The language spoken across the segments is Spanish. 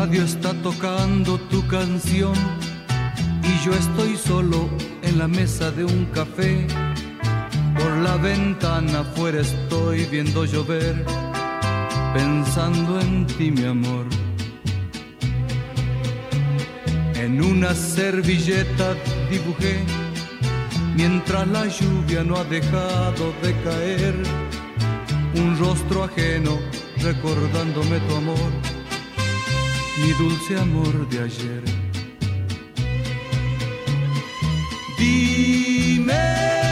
radio está tocando tu canción y yo estoy solo en la mesa de un café. Por la ventana afuera estoy viendo llover, pensando en ti mi amor. En una servilleta dibujé, mientras la lluvia no ha dejado de caer, un rostro ajeno recordándome tu amor, mi dulce amor de ayer. Dime.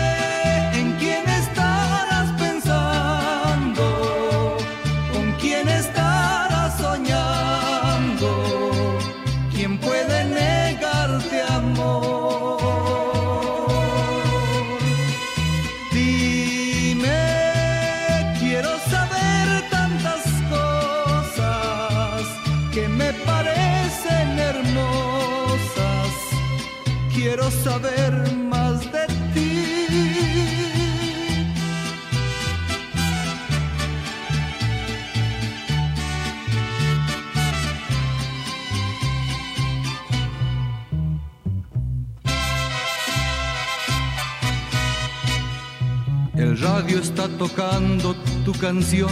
Está tocando tu canción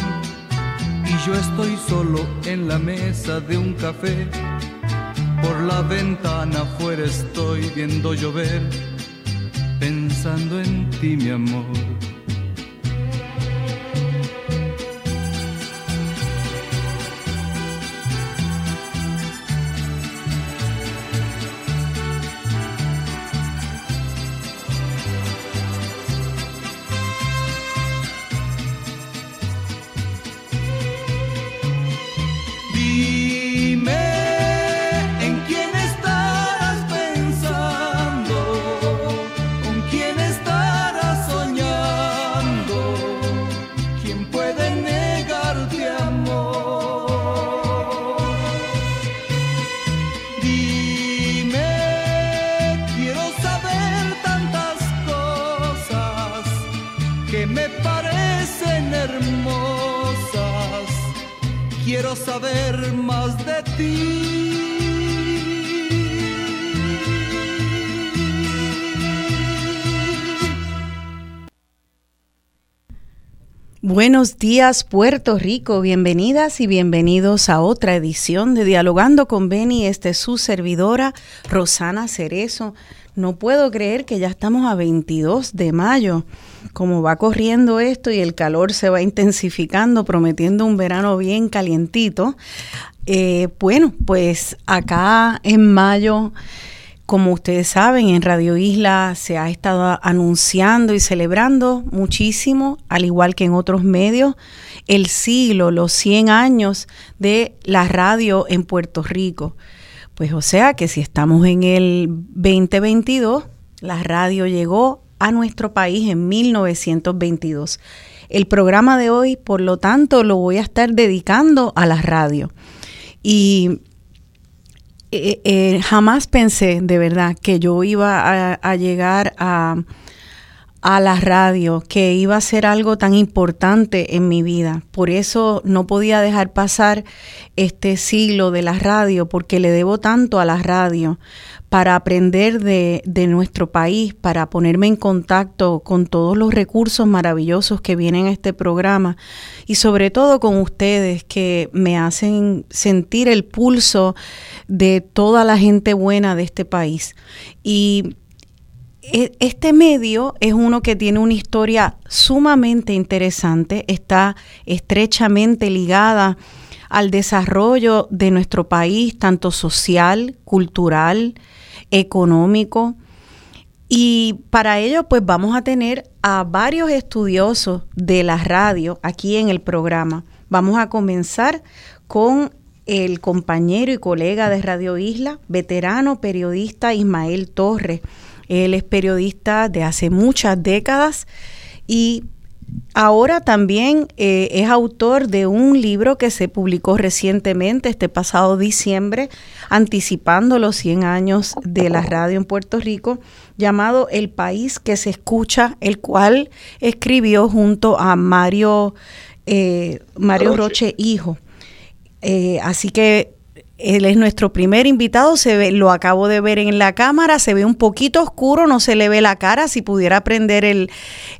y yo estoy solo en la mesa de un café por la ventana afuera estoy viendo llover, pensando en ti, mi amor. Buenos días Puerto Rico, bienvenidas y bienvenidos a otra edición de Dialogando con Beni. Este es su servidora Rosana Cerezo. No puedo creer que ya estamos a 22 de mayo. Como va corriendo esto y el calor se va intensificando, prometiendo un verano bien calientito. Eh, bueno, pues acá en mayo como ustedes saben, en Radio Isla se ha estado anunciando y celebrando muchísimo, al igual que en otros medios, el siglo, los 100 años de la radio en Puerto Rico. Pues o sea que si estamos en el 2022, la radio llegó a nuestro país en 1922. El programa de hoy, por lo tanto, lo voy a estar dedicando a la radio. Y eh, eh, jamás pensé de verdad que yo iba a, llegar a, a la radio, que iba a ser algo tan importante en mi vida. Por eso no podía dejar pasar este siglo de la radio, porque le debo tanto a la radio para aprender de, nuestro país, para ponerme en contacto con todos los recursos maravillosos que vienen a este programa y sobre todo con ustedes que me hacen sentir el pulso de toda la gente buena de este país. Y e, este medio es uno que tiene una historia sumamente interesante, está estrechamente ligada al desarrollo de nuestro país, tanto social, cultural, económico. Y para ello, pues vamos a tener a varios estudiosos de la radio aquí en el programa. Vamos a comenzar con el compañero y colega de Radio Isla, veterano periodista Ismael Torres. Él es periodista de hace muchas décadas y Ahora también eh, es autor de un libro que se publicó recientemente, este pasado diciembre, anticipando los 100 años de la radio en Puerto Rico, llamado El País que se escucha, el cual escribió junto a Mario, eh, Mario Roche. Hijo. Eh, así que él es nuestro primer invitado, se ve, lo acabo de ver en la cámara, se ve un poquito oscuro, no se le ve la cara, si pudiera prender el,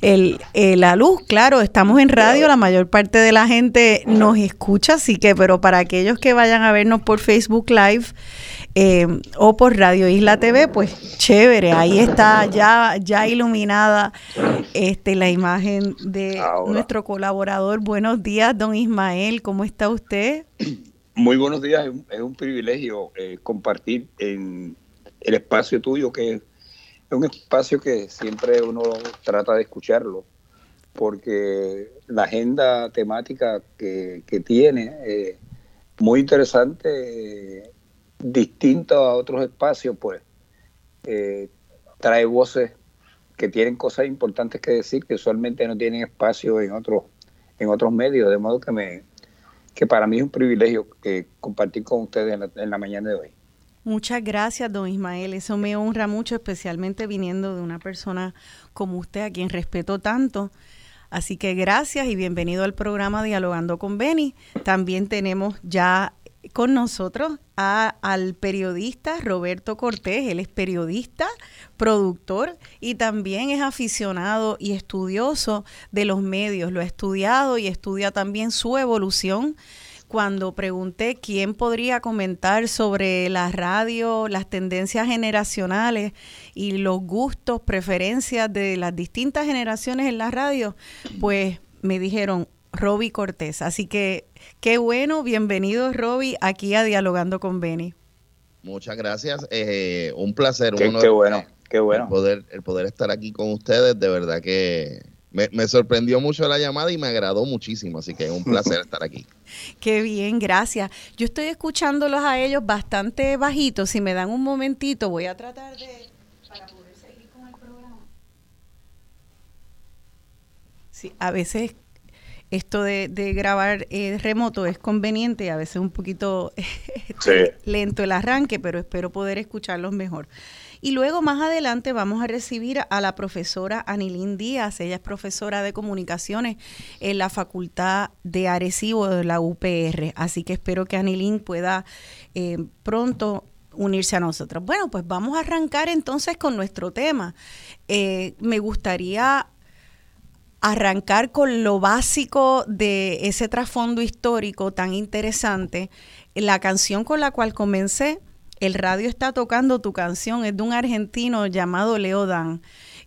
el, la luz, claro, estamos en radio, la mayor parte de la gente nos escucha, así que, pero para aquellos que vayan a vernos por Facebook Live, eh, o por Radio Isla TV, pues chévere, ahí está ya, ya iluminada este, la imagen de nuestro colaborador. Buenos días, don Ismael, ¿cómo está usted? Muy buenos días, es un, privilegio eh, compartir en el espacio tuyo, que es un espacio que siempre uno trata de escucharlo, porque la agenda temática que, tiene, eh, muy interesante, eh, distinto a otros espacios, pues trae voces que tienen cosas importantes que decir, que usualmente no tienen espacio en otros, en otros medios, de modo que me, que para mí es un privilegio compartir con ustedes en la, mañana de hoy. Muchas gracias, don Ismael. Eso me honra mucho, especialmente viniendo de una persona como usted, a quien respeto tanto. Así que gracias y bienvenido al programa Dialogando con Beni. También tenemos ya con nosotros al periodista Roberto Cortés. Él es periodista, productor y también es aficionado y estudioso de los medios. Lo ha estudiado y estudia también su evolución. Cuando pregunté quién podría comentar sobre la radio, las tendencias generacionales y los gustos, preferencias de las distintas generaciones en la radio, pues me dijeron Roby Cortés. Así que qué bueno, bienvenido Roby aquí a Dialogando con Beni. Muchas gracias, eh, un placer. Qué, qué bueno, qué bueno. El poder, el poder estar aquí con ustedes, de verdad que me, sorprendió mucho la llamada y me agradó muchísimo, así que es un placer estar aquí. Qué bien, gracias. Yo estoy escuchándolos a ellos bastante bajitos. Si me dan un momentito, voy a tratar de para poder seguir con el programa. Sí, a veces esto de, grabar eh, remoto es conveniente, a veces un poquito este, lento el arranque, pero espero poder escucharlos mejor. Y luego más adelante vamos a recibir a la profesora Anilín Díaz, ella es profesora de comunicaciones en la Facultad de Arecibo de la UPR, así que espero que Anilín pueda eh, pronto unirse a nosotros. Bueno, pues vamos a arrancar entonces con nuestro tema. Eh, me gustaría arrancar con lo básico de ese trasfondo histórico tan interesante. La canción con la cual comencé, El radio está tocando tu canción, es de un argentino llamado Leo Dan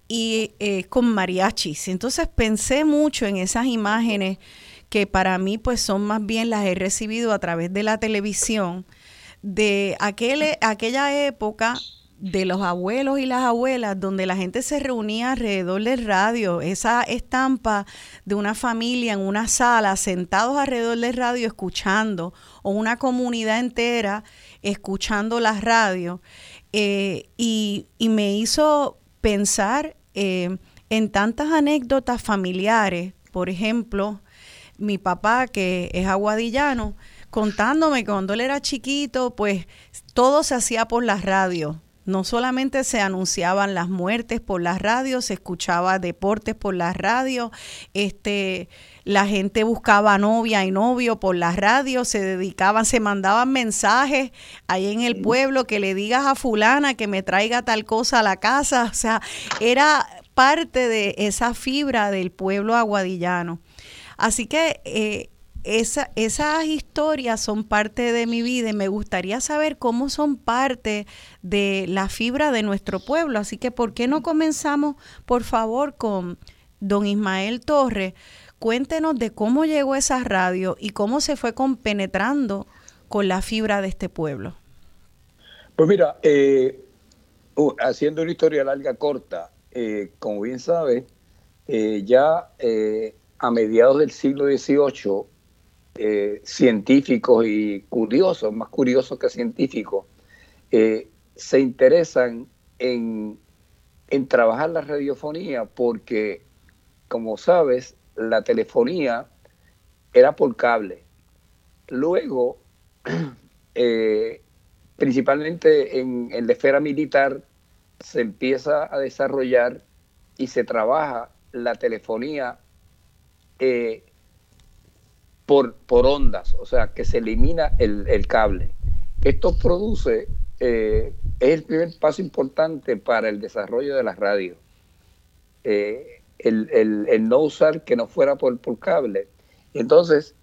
y eh, con mariachis. Entonces pensé mucho en esas imágenes que para mí pues son más bien las he recibido a través de la televisión de aquel, aquella época de los abuelos y las abuelas, donde la gente se reunía alrededor del radio, esa estampa de una familia en una sala, sentados alrededor del radio escuchando, o una comunidad entera escuchando la radio, eh, y, me hizo pensar eh, en tantas anécdotas familiares, por ejemplo, mi papá, que es aguadillano, contándome que cuando él era chiquito, pues todo se hacía por las radios no solamente se anunciaban las muertes por las radios, se escuchaba deportes por las radios, este, la gente buscaba novia y novio por las radios, se dedicaban, se mandaban mensajes ahí en el pueblo que le digas a fulana que me traiga tal cosa a la casa, o sea, era parte de esa fibra del pueblo aguadillano. Así que eh, esa, esas historias son parte de mi vida y me gustaría saber cómo son parte de la fibra de nuestro pueblo. Así que, ¿por qué no comenzamos, por favor, con don Ismael Torres? Cuéntenos de cómo llegó esa radio y cómo se fue compenetrando con la fibra de este pueblo. Pues mira, uh, haciendo una historia larga, corta, eh, como bien sabes, eh, ya a mediados del siglo XVIII eh, científicos y curiosos, más curiosos que científicos, eh, se interesan en, trabajar la radiofonía porque, como sabes, la telefonía era por cable. Luego, eh, principalmente en, en, la esfera militar, se empieza a desarrollar y se trabaja la telefonía por, por ondas, o sea, que se elimina el, cable. esto produce, es el primer paso importante para el desarrollo de las radios. el, no usar que no fuera por, por cable. Entonces,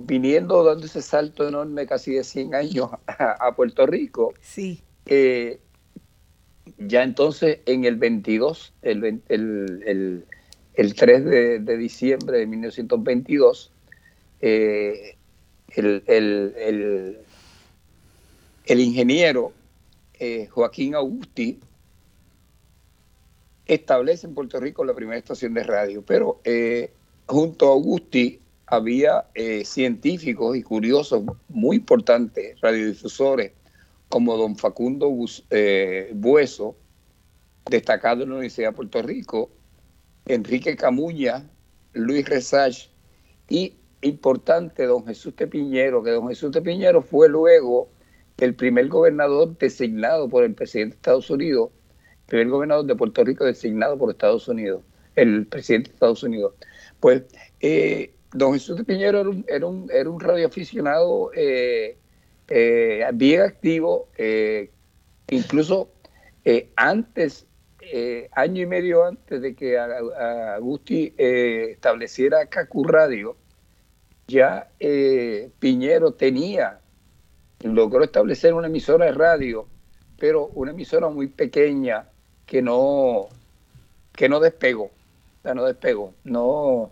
viniendo dando ese salto enorme casi de 100 años a, Puerto Rico, sí. ya entonces en el 22, el, el, el 3 de, diciembre de 1922, eh, el, ingeniero eh, Joaquín Augusti establece en Puerto Rico la primera estación de radio, pero eh, junto a Augusti había científicos y curiosos muy importantes, radiodifusores, como don Facundo Bueso, destacado en la Universidad de Puerto Rico, Enrique Camuña, Luis Resach y importante don Jesús Tepiñero, que don Jesús Tepiñero fue luego el primer gobernador designado por el presidente de Estados Unidos, el primer gobernador de Puerto Rico designado por Estados Unidos, el presidente de Estados Unidos. Pues eh, don Jesús Tepiñero era un, era un, radioaficionado eh, eh, bien activo, incluso antes eh, año y medio antes de que Agusti eh, estableciera Cacu Radio, ya eh, Piñero tenía, logró establecer una emisora de radio, pero una emisora muy pequeña que no, que no despegó, no despegó, no,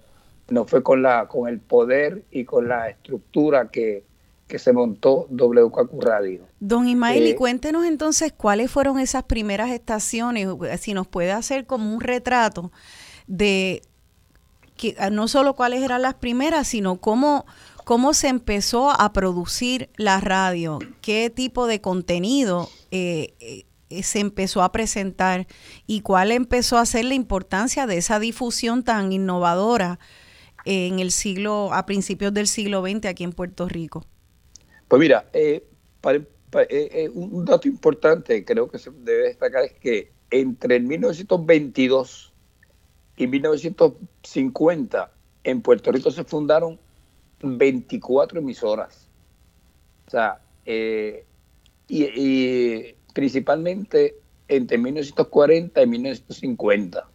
no fue con, la, con el poder y con la estructura que, que se montó WKQ Radio. Don Ismael, y eh, cuéntenos entonces cuáles fueron esas primeras estaciones, si nos puede hacer como un retrato de que ah, no solo cuáles eran las primeras, sino cómo, cómo se empezó a producir la radio, qué tipo de contenido eh, eh, se empezó a presentar y cuál empezó a ser la importancia de esa difusión tan innovadora en el siglo, a principios del siglo XX aquí en Puerto Rico. Pues mira, eh, eh, eh, un dato importante creo que se debe destacar es que entre 1922 y 1950 en Puerto Rico se fundaron 24 emisoras. O sea, y, principalmente entre 1940 y 1950.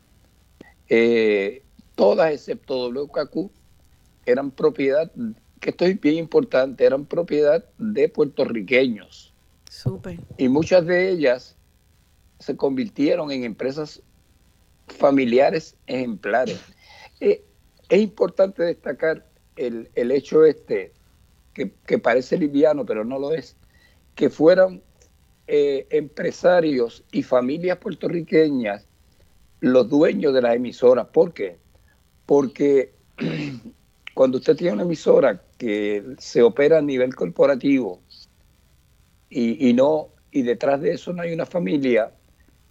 todas excepto WKQ eran propiedad que esto es bien importante, eran propiedad de puertorriqueños. Y muchas de ellas se convirtieron en empresas familiares ejemplares. Eh, es importante destacar el, hecho este, que, parece liviano, pero no lo es, que fueran eh, empresarios y familias puertorriqueñas los dueños de las emisoras. ¿Por qué? Porque cuando usted tiene una emisora que se opera a nivel corporativo y, no y detrás de eso no hay una familia,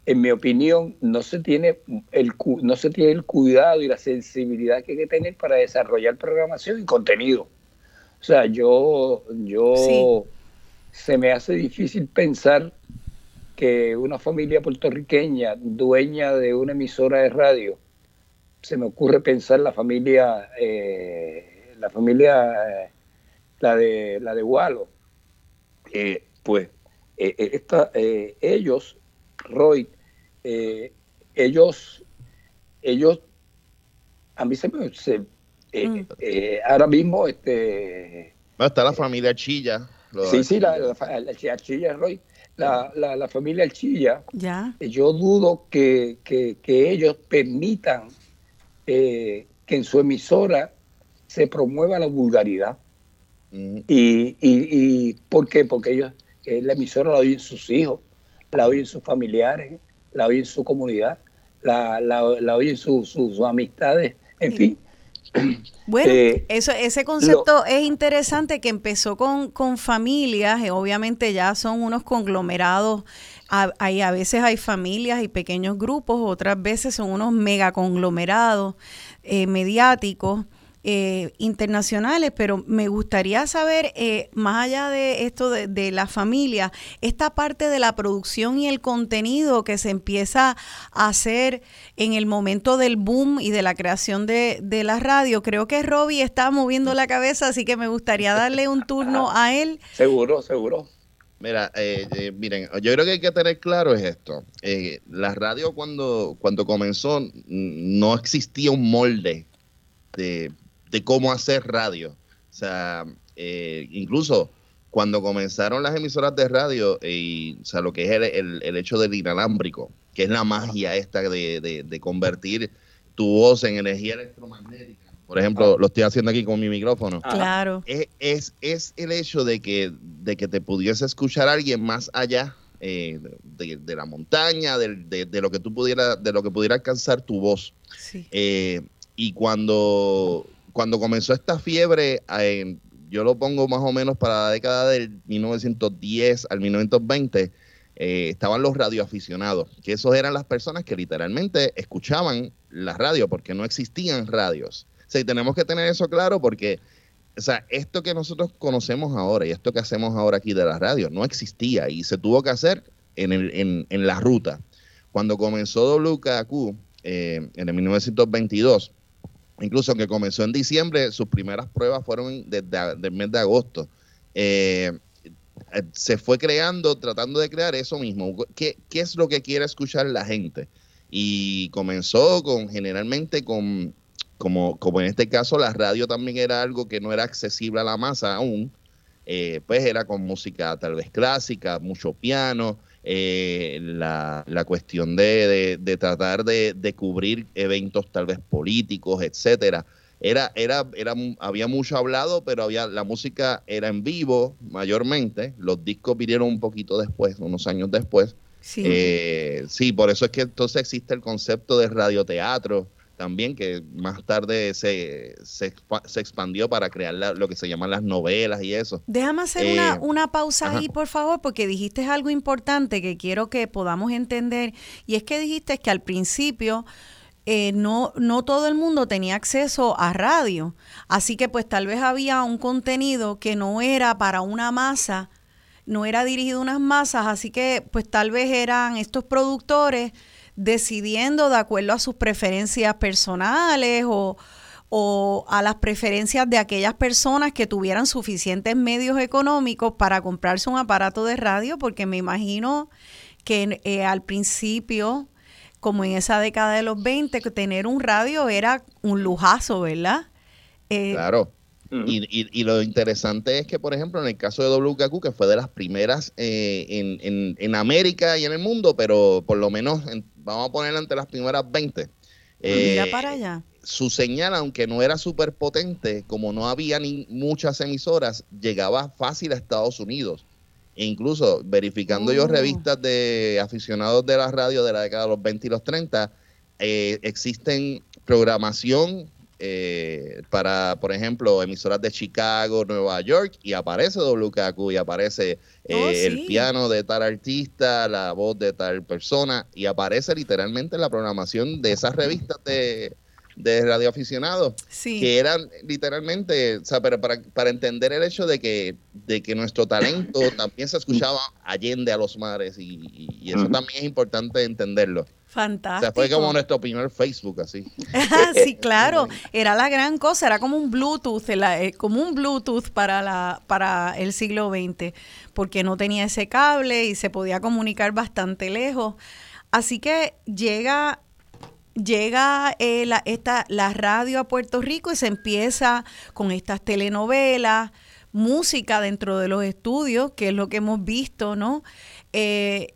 en mi opinión, no se tiene el no se tiene el cuidado y la sensibilidad que hay que tener para desarrollar programación y contenido. O sea, yo yo se me hace difícil pensar que una familia puertorriqueña dueña de una emisora de radio se me ocurre pensar la familia, eh, la familia, eh, la de la de Walo, pues eh, ellos, Roy, ellos, ellos, a mí se me, mm. ahora mismo, este, está la familia Chilla. Sí, sí, la, la, Chilla, Roy. La, la, familia Chilla, ya. yo dudo que, que, que ellos permitan eh, que en su emisora se promueva la vulgaridad. Mm. Y, y, ¿Por qué? Porque ellos, eh, la emisora la oyen sus hijos, la oyen sus familiares, la oyen su comunidad, la, la, oyen sus amistades, en fin. Bueno, eh, eso, ese concepto es interesante que empezó con, con familias, obviamente ya son unos conglomerados a, a veces hay familias y pequeños grupos, otras veces son unos mega conglomerados eh, mediáticos eh, internacionales, pero me gustaría saber, eh, más allá de esto de, la familia, esta parte de la producción y el contenido que se empieza a hacer en el momento del boom y de la creación de, de la radio. Creo que Robbie está moviendo la cabeza, así que me gustaría darle un turno a él. Seguro, seguro. Mira, eh, eh, miren, yo creo que hay que tener claro es esto. Eh, la radio cuando, cuando comenzó no existía un molde de, cómo hacer radio. O sea, incluso cuando comenzaron las emisoras de radio, y, o sea, lo que es el, el, hecho del inalámbrico, que es la magia esta de, de convertir tu voz en energía electromagnética por ejemplo, lo estoy haciendo aquí con mi micrófono. Claro. Es, es, el hecho de que, de que te pudiese escuchar a alguien más allá eh, de, la montaña, de, lo que tú pudiera, de lo que pudiera alcanzar tu voz. Eh, y cuando, cuando comenzó esta fiebre, eh, yo lo pongo más o menos para la década del 1910 al 1920, estaban los radioaficionados, que esos eran las personas que literalmente escuchaban la radio, porque no existían radios tenemos que tener eso claro porque, o sea, esto que nosotros conocemos ahora y esto que hacemos ahora aquí de la radio no existía y se tuvo que hacer en, el, en, la ruta. Cuando comenzó WKQ eh, en el 1922, incluso que comenzó en diciembre, sus primeras pruebas fueron desde el mes de agosto. Eh, eh, se fue creando, tratando de crear eso mismo. ¿Qué, ¿Qué, es lo que quiere escuchar la gente? Y comenzó con generalmente con como, como en este caso la radio también era algo que no era accesible a la masa aún, eh, pues era con música tal vez clásica, mucho piano, eh, la, cuestión de, tratar de, cubrir eventos tal vez políticos, etcétera. Era, era, era, había mucho hablado, pero había, la música era en vivo mayormente. Los discos vinieron un poquito después, unos años después. Sí, eh, sí por eso es que entonces existe el concepto de radioteatro, también, que más tarde se, se, expandió para crear lo que se llaman las novelas y eso. Déjame hacer una, eh, una, pausa ahí, por favor, porque dijiste algo importante que quiero que podamos entender, y es que dijiste que al principio... Eh, no, no todo el mundo tenía acceso a radio. Así que pues tal vez había un contenido que no era para una masa, no era dirigido a unas masas, así que pues tal vez eran estos productores decidiendo de acuerdo a sus preferencias personales o, a las preferencias de aquellas personas que tuvieran suficientes medios económicos para comprarse un aparato de radio, porque me imagino que eh, al principio, como en esa década de los 20, tener un radio era un lujazo, ¿verdad? Eh, claro. Y, y, lo interesante es que, por ejemplo, en el caso de WKQ, que fue de las primeras eh, en, en, en, América y en el mundo, pero por lo menos en, vamos a poner ante las primeras 20. Mira eh, para allá. Su señal, aunque no era súper potente, como no había ni muchas emisoras, llegaba fácil a Estados Unidos. E incluso verificando yo oh. revistas de aficionados de la radio de la década de los 20 y los 30, eh, existen programación eh, para, por ejemplo, emisoras de Chicago, Nueva York, y aparece WKQ y aparece eh, oh, el piano de tal artista, la voz de tal persona, y aparece literalmente la programación de esas revistas de, de radioaficionados, que eran literalmente, o sea, pero para, para entender el hecho de que, de que nuestro talento también se escuchaba allende a los mares, y, y eso también es importante entenderlo. Fantástico. O sea, fue como nuestro primer Facebook, así. sí, claro. Era la gran cosa, era como un Bluetooth, eh, como un Bluetooth para, la, para el siglo XX, porque no tenía ese cable y se podía comunicar bastante lejos. Así que llega llega eh, la, esta, la radio a Puerto Rico y se empieza con estas telenovelas, música dentro de los estudios, que es lo que hemos visto, ¿no? Eh,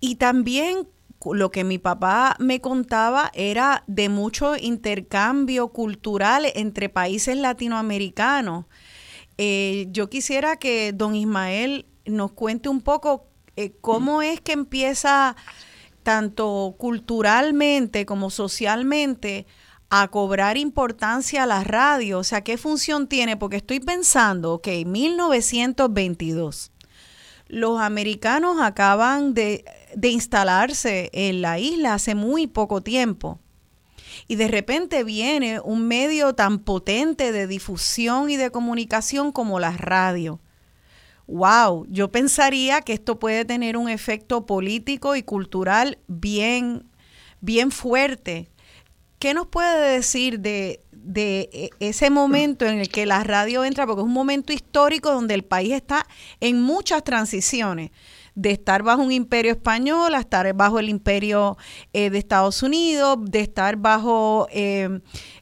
y también lo que mi papá me contaba era de mucho intercambio cultural entre países latinoamericanos. Eh, yo quisiera que don Ismael nos cuente un poco eh, cómo es que empieza tanto culturalmente como socialmente a cobrar importancia a la radio, o sea, ¿qué función tiene? Porque estoy pensando, ok, 1922, los americanos acaban de, instalarse en la isla hace muy poco tiempo. y de repente viene un medio tan potente de difusión y de comunicación como la radio. Wow, yo pensaría que esto puede tener un efecto político y cultural bien, bien fuerte. ¿Qué nos puede decir de, de e, ese momento en el que la radio entra? Porque es un momento histórico donde el país está en muchas transiciones de estar bajo un imperio español a estar bajo el imperio eh, de Estados Unidos, de estar bajo, eh,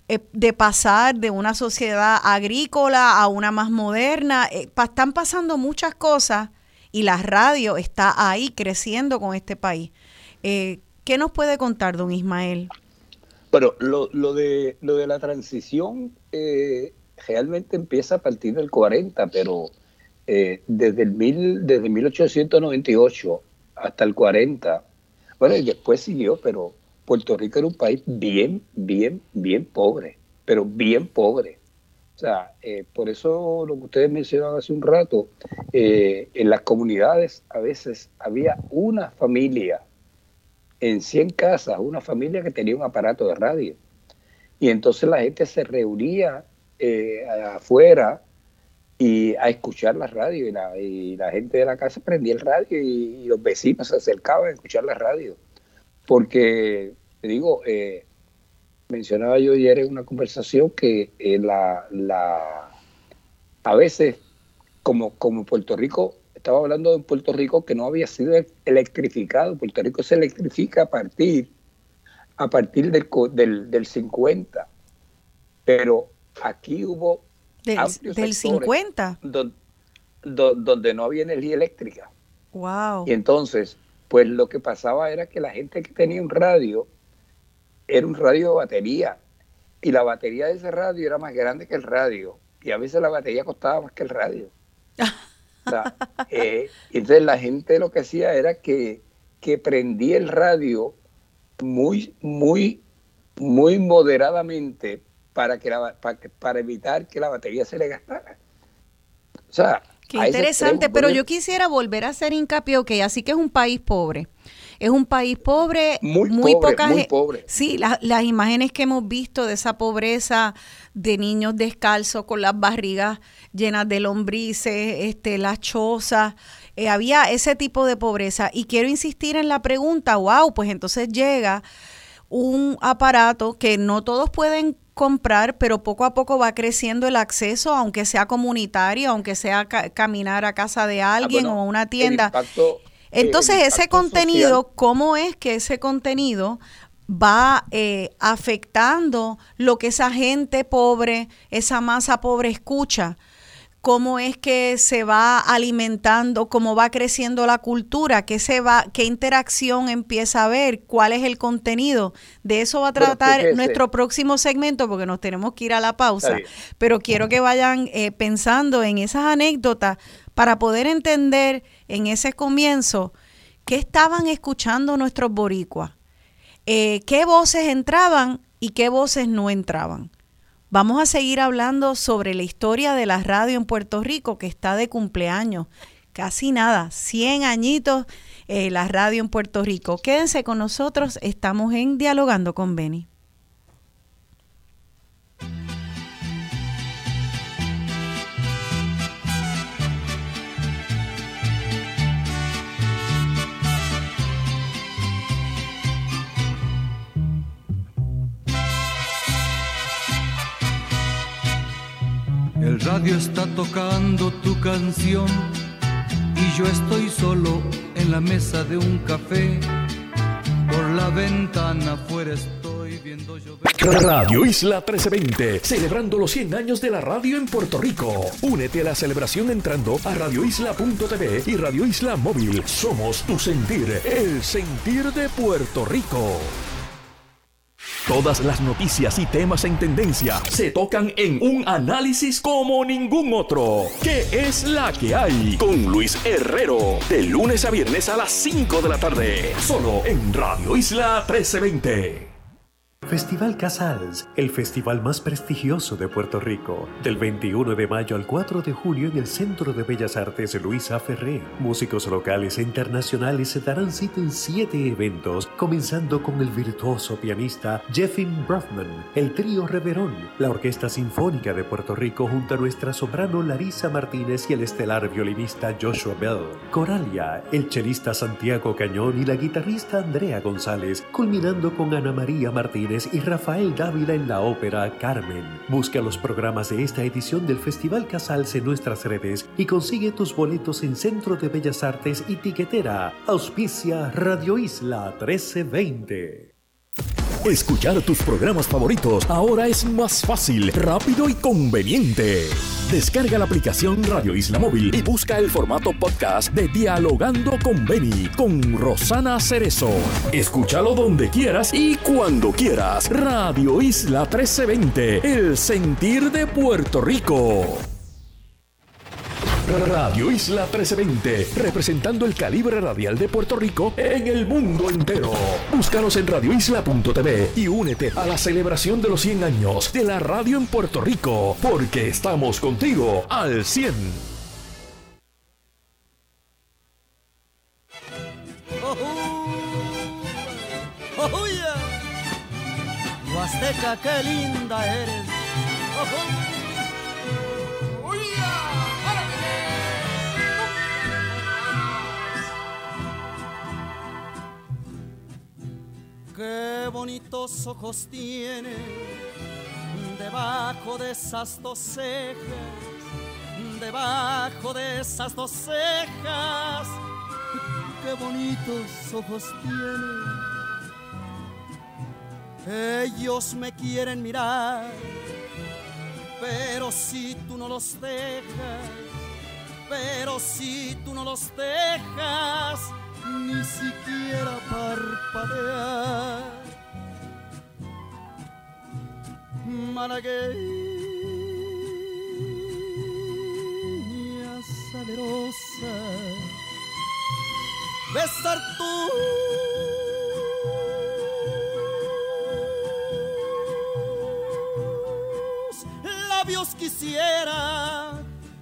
eh, de pasar de una sociedad agrícola a una más moderna. están pasando muchas cosas y la radio está ahí creciendo con este país. ¿Qué nos puede contar, don Ismael? Bueno, lo, lo, de, lo de la transición realmente empieza a partir del 40, pero eh, desde, el mil, desde 1898 hasta el 40, bueno, y después siguió, pero Puerto Rico era un país bien, bien, bien pobre, pero bien pobre. O sea, eh, por eso lo que ustedes mencionaban hace un rato, eh, en las comunidades a veces había una familia en 100 casas, una familia que tenía un aparato de radio. Y entonces la gente se reunía afuera y a escuchar la radio y la, y la gente de la casa prendía el radio y, los vecinos se acercaban a escuchar la radio. Porque, te digo, eh, mencionaba yo ayer en una conversación que eh, la, la, a veces, como, como Puerto Rico, estaba hablando de Puerto Rico que no había sido electrificado, Puerto Rico se electrifica a partir, a partir del, del, del 50, pero aquí hubo del, 50. donde no había energía eléctrica. Wow. Y entonces, pues lo que pasaba era que la gente que tenía un radio era un radio de batería. Y la batería de ese radio era más grande que el radio. Y a veces la batería costaba más que el radio. Eh, entonces la gente lo que hacía era que, que prendía el radio muy, muy, muy moderadamente para, que la, para, evitar que la batería se le gastara. O sea, Qué interesante, pero yo quisiera volver a hacer hincapié, que así que es un país pobre. Es un país pobre, muy, muy pobre, muy pobre. Sí, las imágenes que hemos visto de esa pobreza de niños descalzos con las barrigas llenas de lombrices, este, las chozas, eh, había ese tipo de pobreza. Y quiero insistir en la pregunta, wow, pues entonces llega un aparato que no todos pueden comprar, pero poco a poco va creciendo el acceso, aunque sea comunitario, aunque sea caminar a casa de ah, alguien o a una tienda. Entonces, ese contenido, ¿cómo es que ese contenido va eh, afectando lo que esa gente pobre, esa masa pobre escucha? Cómo es que se va alimentando, cómo va creciendo la cultura, qué se va, qué interacción empieza a haber, cuál es el contenido. De eso va a tratar nuestro próximo segmento porque nos tenemos que ir a la pausa. Pero quiero que vayan eh, pensando en esas anécdotas para poder entender en ese comienzo qué estaban escuchando nuestros boricuas, eh, qué voces entraban y qué voces no entraban. Vamos a seguir hablando sobre la historia de la radio en Puerto Rico que está de cumpleaños. Casi nada, 100 añitos eh, la radio en Puerto Rico. Quédense con nosotros, estamos en Dialogando con Beni. El radio está tocando tu canción y yo estoy solo en la mesa de un café. Por la ventana afuera estoy viendo llover. Radio Isla 1320, celebrando los 100 años de la radio en Puerto Rico. Únete a la celebración entrando a radioisla.tv y Radio Isla Móvil. Somos tu sentir, el sentir de Puerto Rico. Todas las noticias y temas en tendencia se tocan en un análisis como ningún otro. ¿Qué es la que hay? Con Luis Herrero. De lunes a viernes a las 5 de la tarde. Solo en Radio Isla 1320. Festival Casals, el festival más prestigioso de Puerto Rico, del 21 de mayo al 4 de junio en el Centro de Bellas Artes Luisa Ferré. Músicos locales e internacionales se darán cita en siete eventos, comenzando con el virtuoso pianista Jeffin Brofman, el trío Reverón, la Orquesta Sinfónica de Puerto Rico junto a nuestra soprano Larisa Martínez y el estelar violinista Joshua Bell, Coralia, el chelista Santiago Cañón y la guitarrista Andrea González, culminando con Ana María Martínez y Rafael Dávila en la ópera Carmen. Busca los programas de esta edición del Festival Casals en nuestras redes y consigue tus boletos en Centro de Bellas Artes y Tiquetera. Auspicia Radio Isla 1320. Escuchar tus programas favoritos ahora es más fácil, rápido y conveniente. Descarga la aplicación Radio Isla Móvil y busca el formato podcast de Dialogando con Beni con Rosana Cerezo. Escúchalo donde quieras y cuando quieras. Radio Isla 1320, el sentir de Puerto Rico. Radio Isla 1320, representando el calibre radial de Puerto Rico en el mundo entero. Búscanos en radioisla.tv y únete a la celebración de los 100 años de la radio en Puerto Rico, porque estamos contigo al 100. ¡Oh, Huasteca, qué linda eres. Qué bonitos ojos tiene debajo de esas dos cejas, debajo de esas dos cejas. Qué bonitos ojos tiene. Ellos me quieren mirar, pero si tú no los dejas, pero si tú no los dejas, ni siquiera parpadear. Malagueña salerosa, besar tus labios quisiera,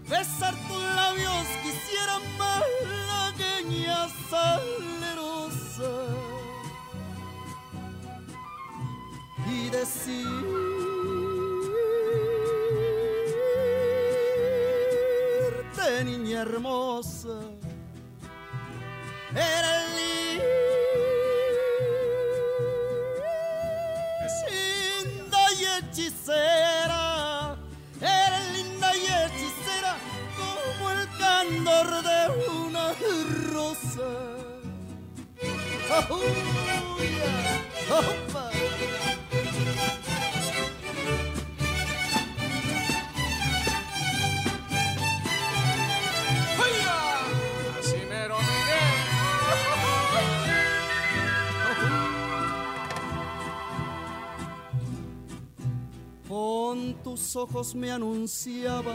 besar tus labios quisiera malagueña salerosa. Y decirte niña hermosa era linda y hechicera de una rosa. Con tus ojos me anunciabas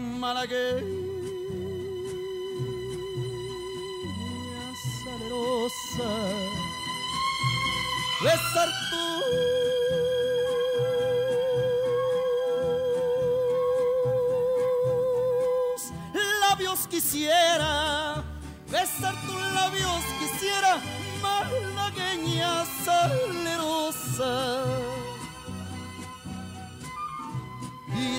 Malagueña salerosa, besar tus labios quisiera, besar tus labios quisiera, malagueña salerosa. Y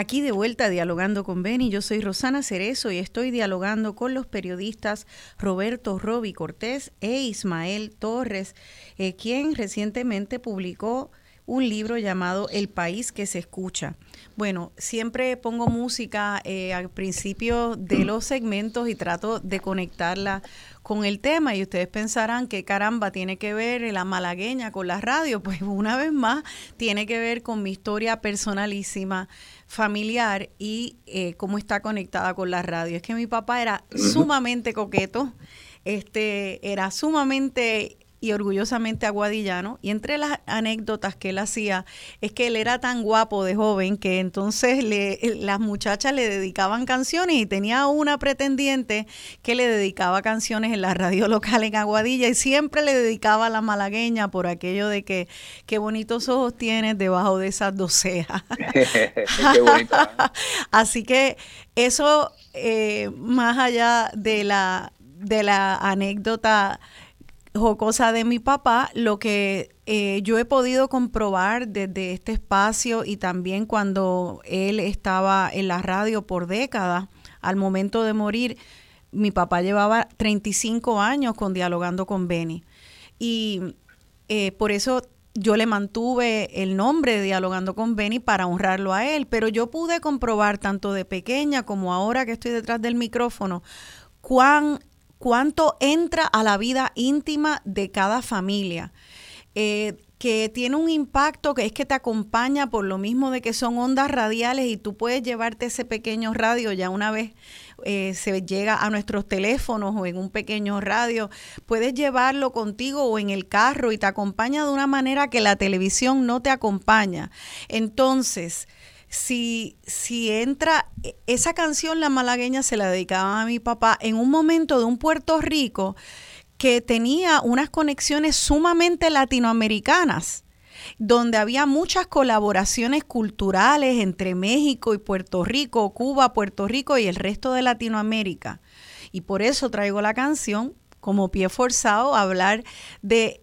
Aquí de vuelta dialogando con Beni, yo soy Rosana Cerezo y estoy dialogando con los periodistas Roberto Robi Cortés e Ismael Torres, eh, quien recientemente publicó un libro llamado El país que se escucha. Bueno, siempre pongo música eh, al principio de los segmentos y trato de conectarla con el tema y ustedes pensarán que caramba tiene que ver la malagueña con la radio, pues una vez más tiene que ver con mi historia personalísima familiar y eh, cómo está conectada con la radio. Es que mi papá era sumamente coqueto, este, era sumamente y orgullosamente aguadillano. Y entre las anécdotas que él hacía es que él era tan guapo de joven que entonces le, las muchachas le dedicaban canciones y tenía una pretendiente que le dedicaba canciones en la radio local en Aguadilla y siempre le dedicaba a la malagueña por aquello de que qué bonitos ojos tienes debajo de esas dos cejas. qué bonita. Así que eso, eh, más allá de la, de la anécdota jocosa de mi papá, lo que eh, yo he podido comprobar desde este espacio y también cuando él estaba en la radio por décadas, al momento de morir, mi papá llevaba 35 años con dialogando con Benny. Y eh, por eso yo le mantuve el nombre de Dialogando con Benny para honrarlo a él, pero yo pude comprobar tanto de pequeña como ahora que estoy detrás del micrófono cuán cuánto entra a la vida íntima de cada familia. Eh, que tiene un impacto que es que te acompaña por lo mismo de que son ondas radiales y tú puedes llevarte ese pequeño radio ya una vez eh, se llega a nuestros teléfonos o en un pequeño radio, puedes llevarlo contigo o en el carro y te acompaña de una manera que la televisión no te acompaña. Entonces, si, si entra, e, esa canción La Malagueña se la dedicaba a mi papá en un momento de un Puerto Rico que tenía unas conexiones sumamente latinoamericanas donde había muchas colaboraciones culturales entre México y Puerto Rico, Cuba, Puerto Rico y el resto de Latinoamérica. Y por eso traigo la canción como pie forzado a hablar de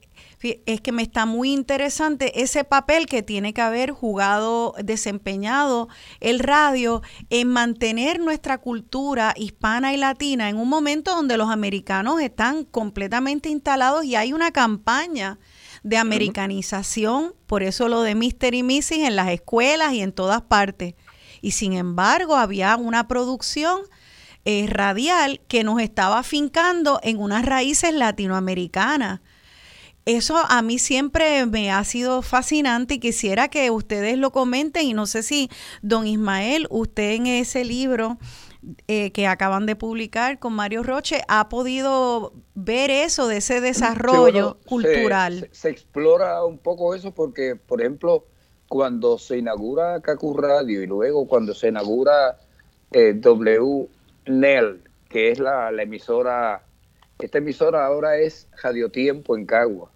es que me está muy interesante ese papel que tiene que haber jugado, desempeñado el radio en mantener nuestra cultura hispana y latina en un momento donde los americanos están completamente instalados y hay una campaña de americanización, por eso lo de Mr. y Mrs. en las escuelas y en todas partes. Y sin embargo, había una producción eh, radial que nos estaba afincando en unas raíces latinoamericanas eso a mí siempre me ha sido fascinante y quisiera que ustedes lo comenten y no sé si, don Ismael, usted en ese libro eh, que acaban de publicar con Mario Roche ha podido ver eso de ese desarrollo cultural. Se, explora un poco eso porque, por ejemplo, cuando se inaugura Cacu Radio y luego cuando se inaugura eh, WNEL, que es la, la emisora, esta emisora ahora es Radio Tiempo en Cagua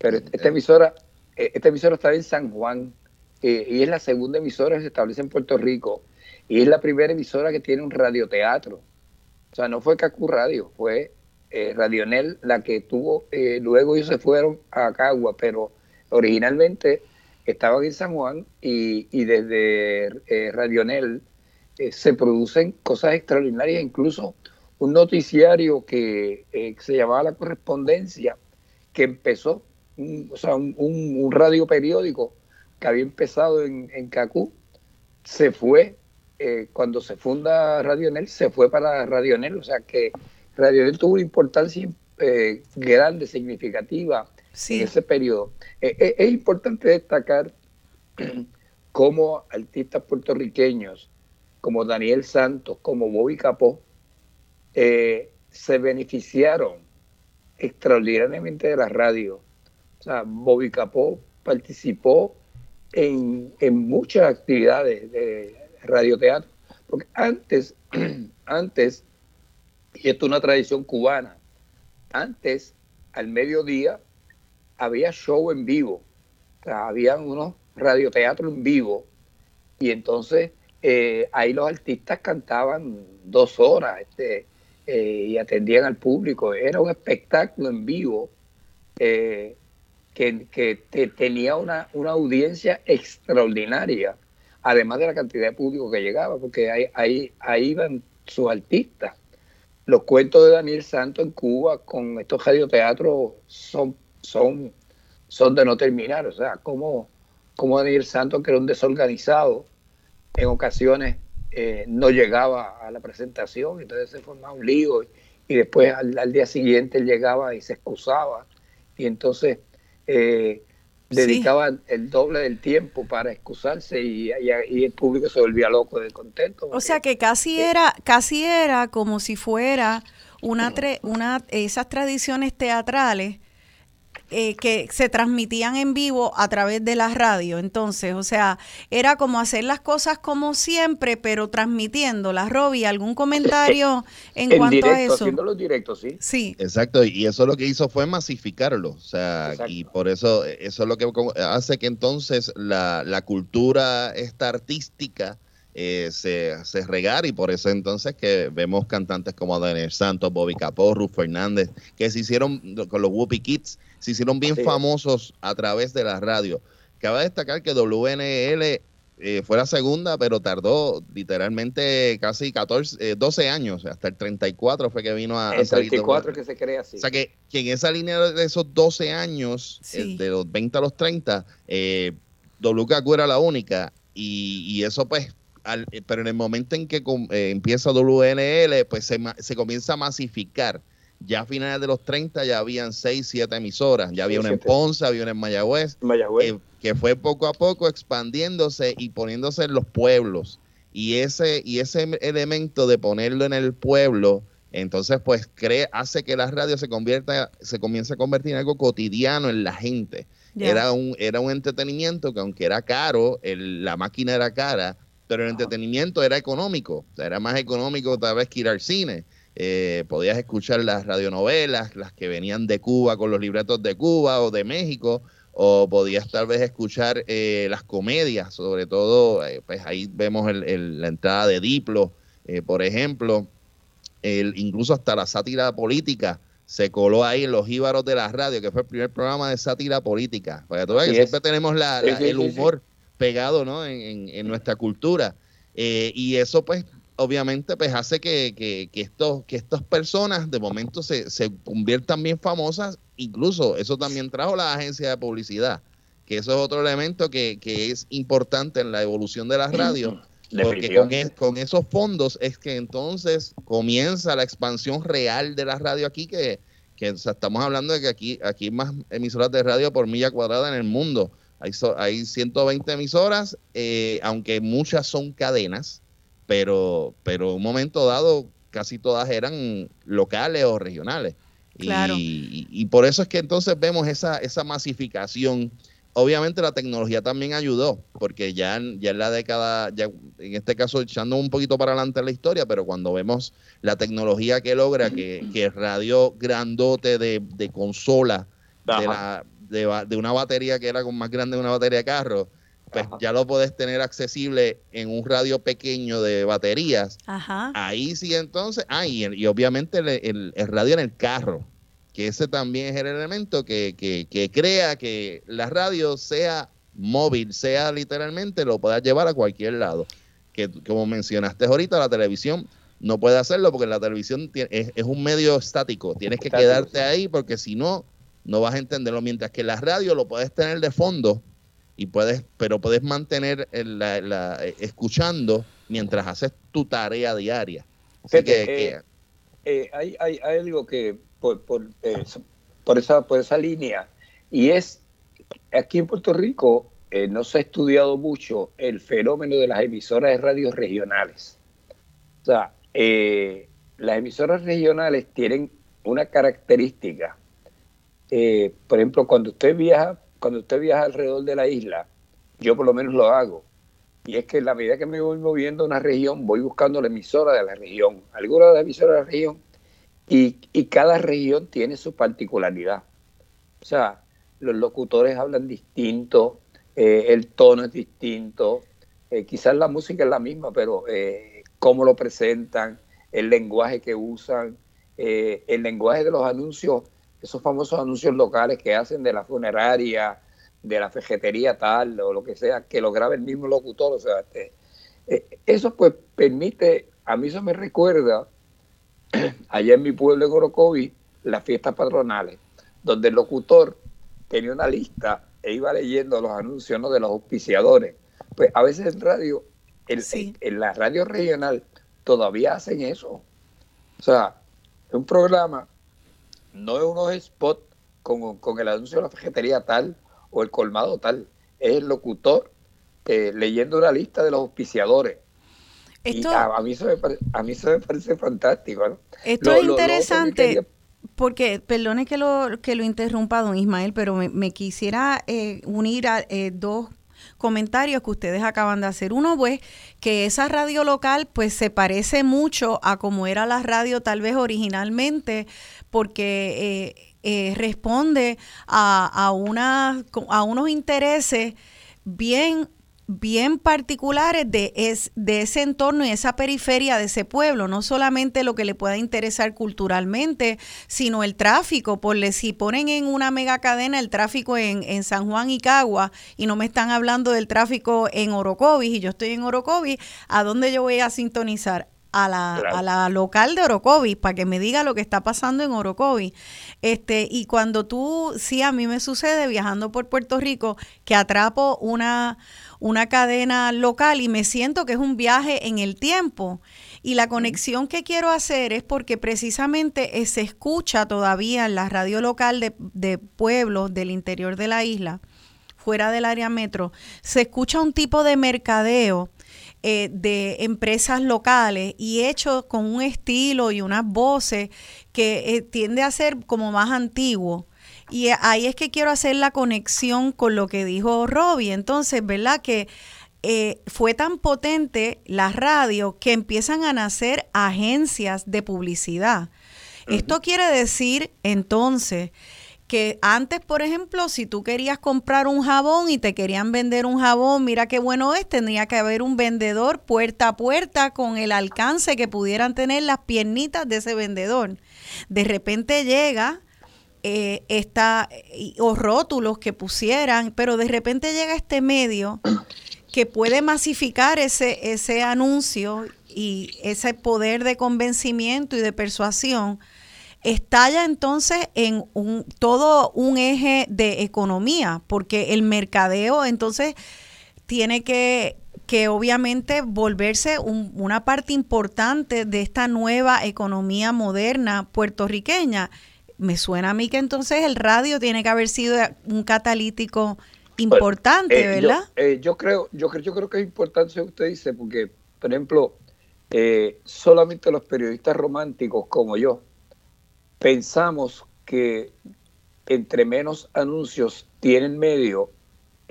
pero esta emisora, eh, esta emisora está en San Juan eh, y es la segunda emisora que se establece en Puerto Rico y es la primera emisora que tiene un radioteatro. O sea, no fue Cacu Radio, fue eh, Radionel la que tuvo, luego ellos se fueron a Cagua, pero originalmente estaban en San Juan y, y desde Radionel se producen cosas extraordinarias, incluso un noticiario que se llamaba La Correspondencia, que empezó un, o sea, un, radio periódico que había empezado en, en Cacú, se fue, eh, cuando se funda Radionel, se fue para Radionel, o sea que Radionel tuvo una importancia eh, grande, significativa en ese periodo. Eh, es importante destacar cómo artistas puertorriqueños como Daniel Santos, como Bobby Capó, se beneficiaron extraordinariamente de la radio o sea, Bobby Capó participó en, muchas actividades de radioteatro, porque antes, antes, y esto es una tradición cubana, antes, al mediodía, había show en vivo, o sea, habían unos radioteatros en vivo, y entonces eh, ahí los artistas cantaban dos horas este, eh, y atendían al público. Era un espectáculo en vivo que, tenía una, una, audiencia extraordinaria, además de la cantidad de público que llegaba, porque ahí, ahí, ahí iban sus artistas. Los cuentos de Daniel Santos en Cuba con estos radioteatros son, son, son de no terminar. O sea, como, como Daniel Santos, que era un desorganizado, en ocasiones eh, no llegaba a la presentación, entonces se formaba un lío y, después al, día siguiente él llegaba y se excusaba y entonces eh, dedicaban el doble del tiempo para excusarse y, el público se volvía loco de contento. O sea que casi era, casi era como si fuera una, una esas tradiciones teatrales eh, que se transmitían en vivo a través de la radio. Entonces, o sea, era como hacer las cosas como siempre, pero transmitiéndolas. Robbie, ¿algún comentario en, cuanto a eso? Haciéndolo directo, sí. Sí. Exacto, y eso lo que hizo fue masificarlo. O sea, y por eso, eso es lo que hace que entonces la, la cultura esta artística eh, se, se regar y por eso entonces que vemos cantantes como Daniel Santos, Bobby Capó, Ruth Fernández, que se hicieron con los Whoopi Kids, se hicieron bien famosos a través de la radio. Cabe destacar que WNL eh, fue la segunda, pero tardó literalmente casi 14, 12 eh, años, hasta el 34 fue que vino a, el 34 que se crea así. O sea que, en esa línea de esos 12 años, de los 20 a los 30, eh, WKQ era la única y, y eso pues eh, pero en el momento en que eh, empieza WNL, pues se, se, comienza a masificar. Ya a finales de los 30 ya habían 6, 7 emisoras. Ya había una en Ponce, había una en Mayagüez, Mayagüez. Eh, que fue poco a poco expandiéndose y poniéndose en los pueblos. Y ese, y ese elemento de ponerlo en el pueblo, entonces pues cree, hace que la radio se convierta, se comience a convertir en algo cotidiano en la gente. Era, un, era un entretenimiento que aunque era caro, la máquina era cara, pero el entretenimiento era económico, era más económico tal vez que ir al cine. Eh, podías escuchar las radionovelas, las que venían de Cuba con los libretos de Cuba o de México, o podías tal vez escuchar eh, las comedias, sobre todo, eh, pues ahí vemos la entrada de Diplo, por ejemplo, el, incluso hasta la sátira política se coló ahí en los íbaros de la radio, que fue el primer programa de sátira política. Para que que siempre tenemos el humor pegado ¿no? en, nuestra cultura. Eh, y eso pues obviamente pues hace que, que, que, estos, que estas personas de momento se, se conviertan bien famosas, incluso eso también trajo la agencia de publicidad, que eso es otro elemento que, que es importante en la evolución de las radios, porque con, con, esos fondos es que entonces comienza la expansión real de la radio aquí, que, que estamos hablando de que aquí, aquí hay más emisoras de radio por milla cuadrada en el mundo. Hay, hay 120 emisoras, eh, aunque muchas son cadenas, pero, pero en un momento dado casi todas eran locales o regionales. Y, por eso es que entonces vemos esa, esa masificación. Obviamente la tecnología también ayudó, porque ya, ya en la década, ya en este caso echando un poquito para adelante la historia, pero cuando vemos la tecnología que logra, que, que radio grandote de, de consola, de la, de, una batería que era con más grande que una batería de carro, pues ya lo puedes tener accesible en un radio pequeño de baterías. Ahí sí entonces, ah, y, obviamente el, radio en el carro, que ese también es el elemento que, que, crea que la radio sea móvil, sea literalmente, lo puedas llevar a cualquier lado. Que como mencionaste ahorita, la televisión no puede hacerlo porque la televisión es, es un medio estático, tienes que quedarte ahí porque si no, no vas a entenderlo. Mientras que la radio lo puedes tener de fondo, y puedes, pero puedes mantener la, escuchando mientras haces tu tarea diaria. Así que, eh, eh, hay, hay, algo que por, por, eh, por, esa, por esa línea, y es aquí en Puerto Rico no se ha estudiado mucho el fenómeno de las emisoras de radios regionales. O sea, las emisoras regionales tienen una característica eh, por ejemplo, cuando usted viaja, cuando usted viaja alrededor de la isla, yo por lo menos lo hago. Y es que en la medida que me voy moviendo a una región, voy buscando la emisora de la región, alguna de las emisoras de la región, y, cada región tiene su particularidad. O sea, los locutores hablan distinto, eh, el tono es distinto, eh, quizás la música es la misma, pero eh, cómo lo presentan, el lenguaje que usan, el lenguaje de los anuncios, esos famosos anuncios locales que hacen de la funeraria, de la fejetería tal o lo que sea, que lo grabe el mismo locutor. O sea, este, eso pues permite, a mí eso me recuerda, allá en mi pueblo de Orocovi, las fiestas patronales, donde el locutor tenía una lista e iba leyendo los anuncios de los auspiciadores. Pues a veces en radio, en, la radio regional, todavía hacen eso. O sea, un programa no es unos spots con, con el anuncio de la fejetería tal o el colmado tal, es el locutor eh, leyendo una lista de los auspiciadores. a, mí eso me a mí me parece fantástico. Esto es interesante porque, perdone que lo, que lo interrumpa, don Ismael, pero me, quisiera eh, unir a eh, dos comentarios que ustedes acaban de hacer. Uno, pues, que esa radio local, pues, se parece mucho a como era la radio tal vez originalmente, porque eh, responde a, a, a unos intereses bien bien particulares de, es, de ese entorno y esa periferia de ese pueblo, no solamente lo que le pueda interesar culturalmente, sino el tráfico, porque si ponen en una mega cadena el tráfico en, en San Juan y Cagua y no me están hablando del tráfico en Orocovis y yo estoy en Orocovis, ¿a dónde yo voy a sintonizar? A la, a la local de Orocovis para que me diga lo que está pasando en Orocovis. Este, y cuando tú, sí, a mí me sucede viajando por Puerto Rico que atrapo una, una cadena local y me siento que es un viaje en el tiempo. Y la conexión que quiero hacer es porque precisamente se escucha todavía en la radio local de, de pueblos del interior de la isla, fuera del área metro, se escucha un tipo de mercadeo eh, de empresas locales y hecho con un estilo y unas voces que eh, tiende a ser como más antiguo. Y ahí es que quiero hacer la conexión con lo que dijo Robbie. Entonces, ¿verdad? Que eh, fue tan potente la radio que empiezan a nacer agencias de publicidad. Esto quiere decir entonces que antes, por ejemplo, si tú querías comprar un jabón y te querían vender un jabón, mira qué bueno es, tendría que haber un vendedor puerta a puerta con el alcance que pudieran tener las piernitas de ese vendedor. De repente llega eh, esta, o rótulos que pusieran, pero de repente llega este medio que puede masificar ese, ese anuncio y ese poder de convencimiento y de persuasión estalla entonces en un, todo un eje de economía, porque el mercadeo entonces tiene que, que obviamente volverse una parte importante de esta nueva economía moderna puertorriqueña. Me suena a mí que entonces el radio tiene que haber sido un catalítico importante, eh, ¿verdad? Eh, yo, creo, yo creo, yo creo que es importante lo que usted dice, porque, por ejemplo, eh, solamente los periodistas románticos como yo, pensamos que entre menos anuncios tienen medio,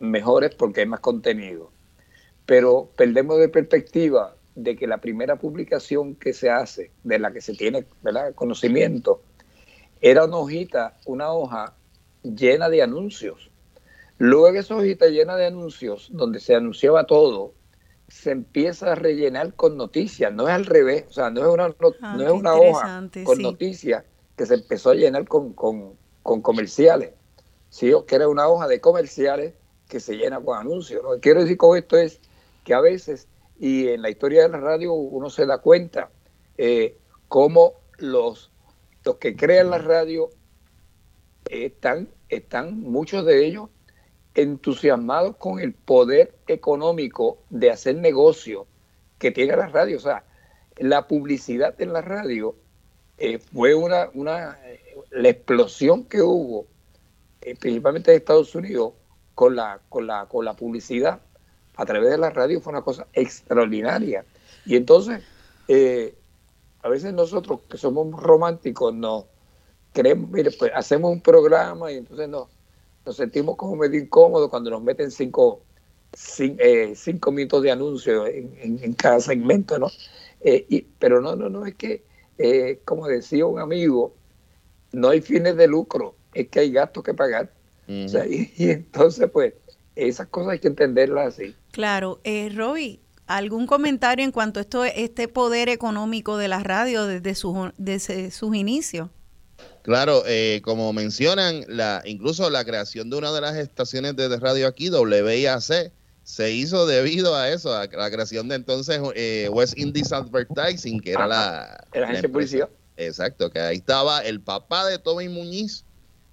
mejores porque hay más contenido. Pero perdemos de perspectiva de que la primera publicación que se hace, de la que se tiene conocimiento, era una hojita, una hoja llena de anuncios. Luego esa hojita llena de anuncios, donde se anunciaba todo, se empieza a rellenar con noticias, no es al revés, o sea, no es una, ah, no es una hoja con noticias, que se empezó a llenar con, comerciales. ¿sí? Que era una hoja de comerciales que se llena con anuncios. Lo que quiero decir con esto es que a veces, y en la historia de la radio uno se da cuenta, eh, cómo los, los que crean la radio están, están muchos de ellos entusiasmados con el poder económico de hacer negocio que tiene la radio. O sea, la publicidad en la radio eh, fue una, una, la explosión que hubo, eh, principalmente en Estados Unidos, con la, con, la, con la publicidad a través de la radio fue una cosa extraordinaria. Y entonces, eh, a veces nosotros que somos románticos, no creemos, mire, pues hacemos un programa y entonces nos, nos sentimos como medio incómodos cuando nos meten cinco, cinco, minutos de anuncio en, en, cada segmento, ¿no? pero no, no, no, es que eh, como decía un amigo, no hay fines de lucro, es que hay gastos que pagar. y, entonces, pues, esas cosas hay que entenderlas así. Claro, eh, Roby, ¿algún comentario en cuanto a esto, este poder económico de la radio desde, su, desde sus inicios? Claro, eh, como mencionan, la, incluso la creación de una de las estaciones de radio aquí, WIAC, se hizo debido a eso, a la creación de entonces eh, West Indies Advertising, que era la, la agencia de policía. Exacto, que ahí estaba el papá de Tommy Muñiz,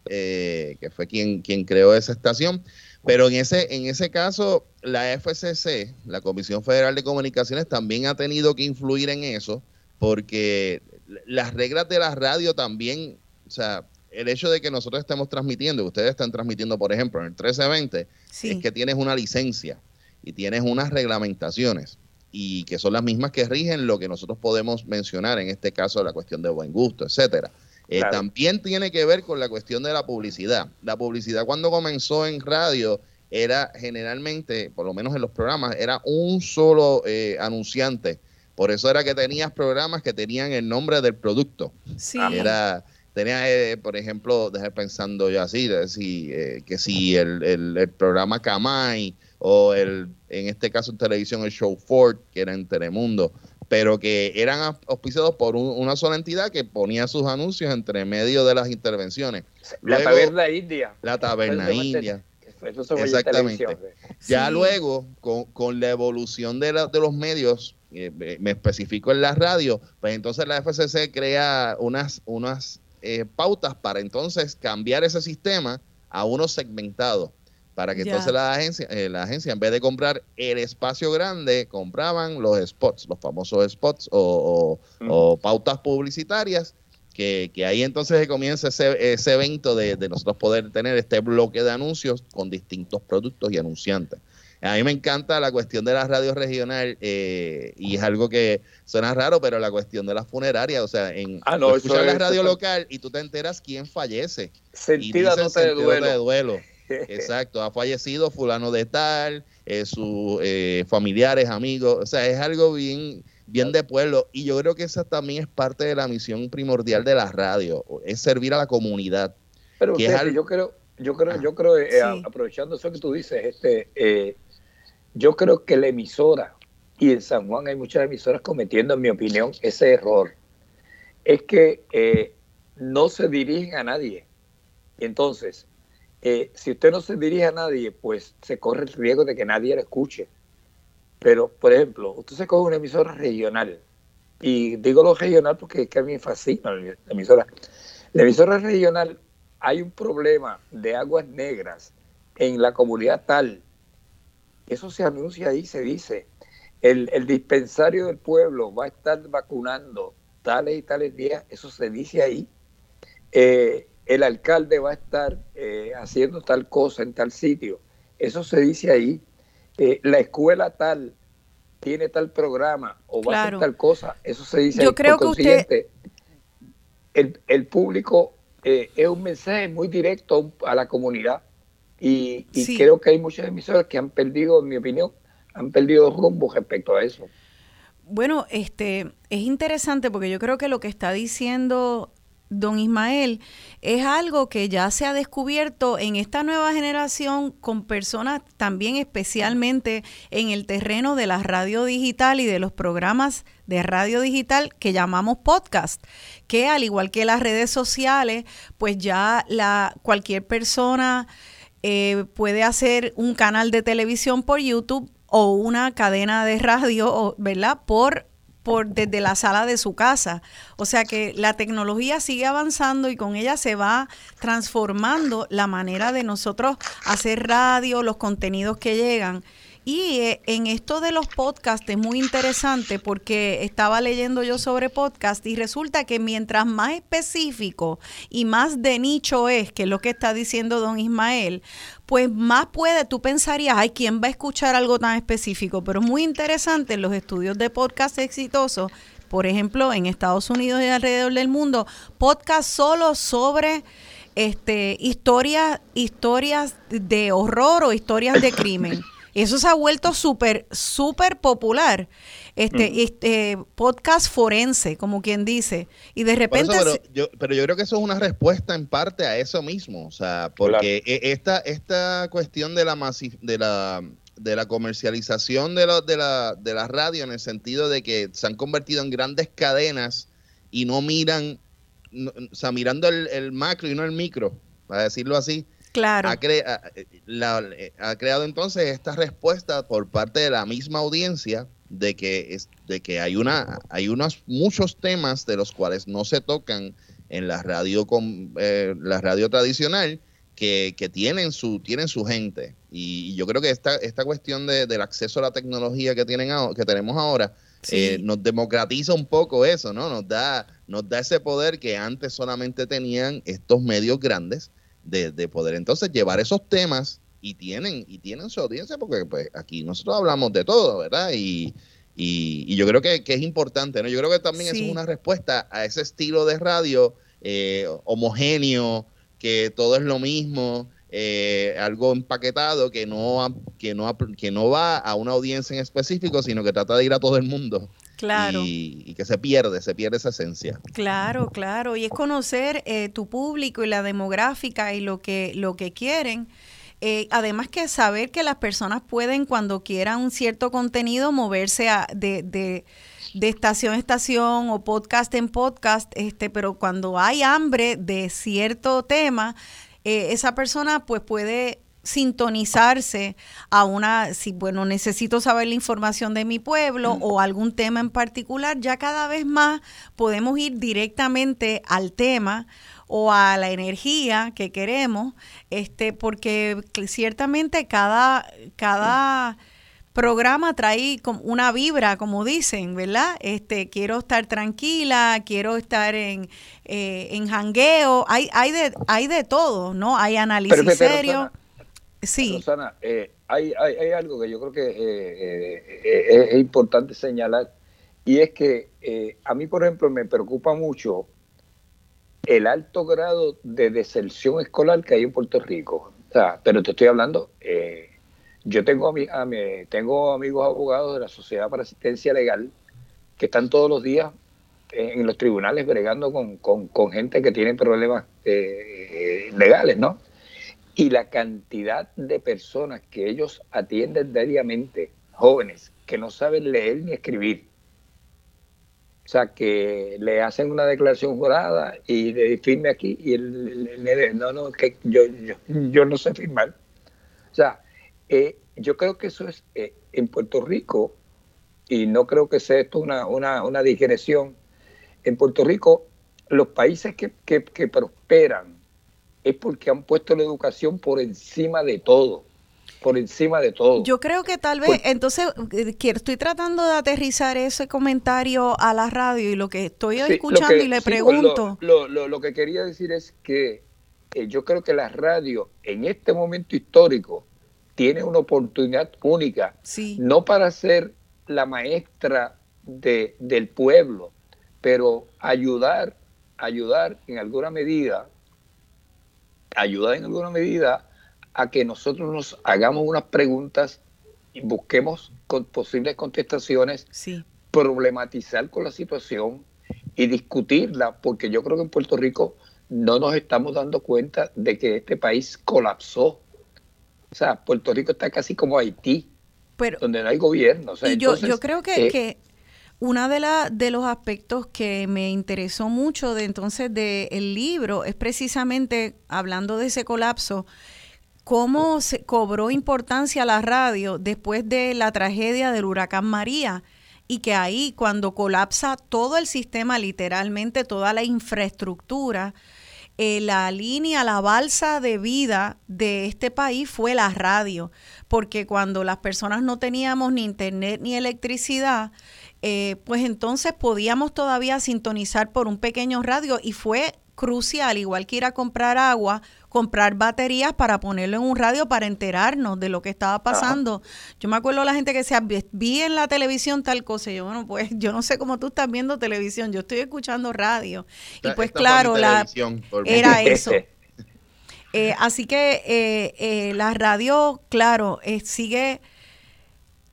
eh, que fue quien, quien creó esa estación. Pero en ese, en ese caso, la FCC, la Comisión Federal de Comunicaciones, también ha tenido que influir en eso, porque las reglas de la radio también, o sea, el hecho de que nosotros estemos transmitiendo, que ustedes están transmitiendo, por ejemplo, en el 1320, es que tienes una licencia y tienes unas reglamentaciones y que son las mismas que rigen lo que nosotros podemos mencionar, en este caso la cuestión de buen gusto, etcétera. Eh, también tiene que ver con la cuestión de la publicidad. La publicidad cuando comenzó en radio era generalmente, por lo menos en los programas, era un solo eh, anunciante. Por eso era que tenías programas que tenían el nombre del producto. Sí. Era, tenía, eh, por ejemplo, dejar pensando yo así, que si el, el, programa Camay o el, en este caso en televisión el Show Ford, que era en Telemundo, pero que eran auspiciados por una sola entidad que ponía sus anuncios entre medio de las intervenciones. la taberna india. La taberna india. Exactamente. Ya luego, con, con, la evolución de, de los medios, eh, me especifico en la radio, pues entonces la FCC crea unas, unas eh, pautas para entonces cambiar ese sistema a uno segmentado para que entonces la agencia, eh, la agencia, en vez de comprar el espacio grande, compraban los spots, los famosos spots o, pautas publicitarias, que, ahí entonces comienza ese, ese evento de, nosotros poder tener este bloque de anuncios con distintos productos y anunciantes. A mí me encanta la cuestión de la radio regional eh, y es algo que suena raro, pero la cuestión de la funeraria, o sea, en ah, no, escuchar la radio local y tú te enteras quién fallece. Sentida nota de duelo. de duelo. Exacto, ha fallecido fulano de tal, eh, sus eh, familiares, amigos, o sea, es algo bien, bien de pueblo y yo creo que esa también es parte de la misión primordial de la radio, es servir a la comunidad. Pero yo creo, yo creo, ah, yo creo, eh, aprovechando eso que tú dices, este, yo creo que la emisora y en San Juan hay muchas emisoras cometiendo, en mi opinión, ese error, es que no se dirigen a nadie. Entonces, eh, si usted no se dirige a nadie, pues se corre el riesgo de que nadie le escuche. Pero, por ejemplo, usted se coge una emisora regional, y digo lo regional porque es que a mí me fascina la emisora. La emisora regional, hay un problema de aguas negras en la comunidad tal. Eso se anuncia ahí, se dice. El, el dispensario del pueblo va a estar vacunando tales y tales días, eso se dice ahí. Eh, el alcalde va a estar eh, haciendo tal cosa en tal sitio. Eso se dice ahí. Eh, la escuela tal tiene tal programa o va a hacer tal cosa. Eso se dice Yo creo que usted... el, el público es un mensaje muy directo a la comunidad. Y, creo que hay muchas emisoras que han perdido, en mi opinión, han perdido rumbo respecto a eso. Bueno, este es interesante porque yo creo que lo que está diciendo don Ismael, es algo que ya se ha descubierto en esta nueva generación con personas también especialmente en el terreno de la radio digital y de los programas de radio digital que llamamos podcast, que al igual que las redes sociales, pues ya la cualquier persona eh, puede hacer un canal de televisión por YouTube o una cadena de radio, ¿verdad? Por por, desde la sala de su casa. O sea que la tecnología sigue avanzando y con ella se va transformando la manera de nosotros hacer radio, los contenidos que llegan. Y eh, en esto de los podcasts es muy interesante porque estaba leyendo yo sobre podcast y resulta que mientras más específico y más de nicho es, que es lo que está diciendo don Ismael, pues más puede, tú pensarías, ay, ¿quién va a escuchar algo tan específico? Pero es muy interesante en los estudios de podcast exitosos, por ejemplo, en Estados Unidos y alrededor del mundo, podcast solo sobre este historias, historias de horror o historias de crimen. Eso se ha vuelto súper, súper popular. Este, este podcast forense, como quien dice. Y de repente. pero, yo, pero, yo, creo que eso es una respuesta en parte a eso mismo. O sea, porque e, esta, esta cuestión de la, de la de la comercialización de, la, de, la, de la radio en el sentido de que se han convertido en grandes cadenas y no miran, o sea, mirando el, macro y no el micro, para decirlo así. Claro. Ha, ha creado entonces esta respuesta por parte de la misma audiencia de que, es, de que hay, una, hay unos muchos temas de los cuales no se tocan en la radio, con, eh, la radio tradicional que, que, tienen, su, tienen su gente. Y, yo creo que esta, esta cuestión de, del acceso a la tecnología que, tienen, que tenemos ahora eh, nos democratiza un poco eso, ¿no? Nos da, nos da ese poder que antes solamente tenían estos medios grandes de, de poder entonces llevar esos temas y tienen, y tienen su audiencia porque pues aquí nosotros hablamos de todo, ¿verdad? Y, y, yo creo que, es importante, ¿no? Yo creo que también es una respuesta a ese estilo de radio eh, homogéneo, que todo es lo mismo, eh, algo empaquetado que no, que, no, que no va a una audiencia en específico, sino que trata de ir a todo el mundo. Claro. Y, que se pierde, se pierde esa esencia. Claro, claro. Y es conocer eh, tu público y la demográfica y lo que, lo que quieren. Eh, además que saber que las personas pueden cuando quieran un cierto contenido moverse a, de, de, de, estación a estación o podcast en podcast, este, pero cuando hay hambre de cierto tema, eh, esa persona pues puede sintonizarse a una, si bueno, necesito saber la información de mi pueblo o algún tema en particular, ya cada vez más podemos ir directamente al tema o a la energía que queremos, este, porque ciertamente cada, cada programa trae una vibra, como dicen, ¿verdad? Este, quiero estar tranquila, quiero estar en, eh, en jangueo, hay, hay de, hay de todo, ¿no? Hay análisis serio. sí. Rosana, eh, hay, hay, hay, algo que yo creo que eh, es importante señalar, y es que a mí, por ejemplo, me preocupa mucho el alto grado de deserción escolar que hay en Puerto Rico. O sea, pero te estoy hablando, eh, yo tengo, a mi, tengo amigos abogados de la Sociedad para Asistencia Legal que están todos los días en los tribunales bregando con, gente que tiene problemas eh, legales, ¿no? Y la cantidad de personas que ellos atienden diariamente, jóvenes, que no saben leer ni escribir, o sea, que le hacen una declaración jurada y le firme aquí y él, no, no, que yo, no sé firmar. O sea, eh, yo creo que eso es eh, en Puerto Rico, y no creo que sea esto una, una, una digresión, en Puerto Rico los países que, que, que prosperan es porque han puesto la educación por encima de todo por encima de todo. Yo creo que tal vez, entonces, eh, estoy tratando de aterrizar ese comentario a la radio y lo que estoy escuchando y le pregunto. Lo, que quería decir es que eh, yo creo que la radio en este momento histórico tiene una oportunidad única, no para ser la maestra de, del pueblo, pero ayudar, ayudar en alguna medida, ayudar en alguna medida a que nosotros nos hagamos unas preguntas y busquemos con posibles contestaciones, problematizar con la situación y discutirla, porque yo creo que en Puerto Rico no nos estamos dando cuenta de que este país colapsó. O sea, Puerto Rico está casi como Haití, donde no hay gobierno. y yo, yo creo que, eh, que uno de, la, de los aspectos que me interesó mucho de entonces del libro es precisamente, hablando de ese colapso, cómo se cobró importancia la radio después de la tragedia del huracán María y que ahí cuando colapsa todo el sistema, literalmente toda la infraestructura, eh, la línea, la balsa de vida de este país fue la radio, porque cuando las personas no teníamos ni internet ni electricidad, eh, pues entonces podíamos todavía sintonizar por un pequeño radio y fue crucial, igual que ir a comprar agua, comprar baterías para ponerlo en un radio para enterarnos de lo que estaba pasando. Yo me acuerdo la gente que decía, vi en la televisión tal cosa. yo, bueno, pues yo no sé cómo tú estás viendo televisión, yo estoy escuchando radio. Y pues claro, la, era eso. Eh, así que eh, eh, la radio, claro, sigue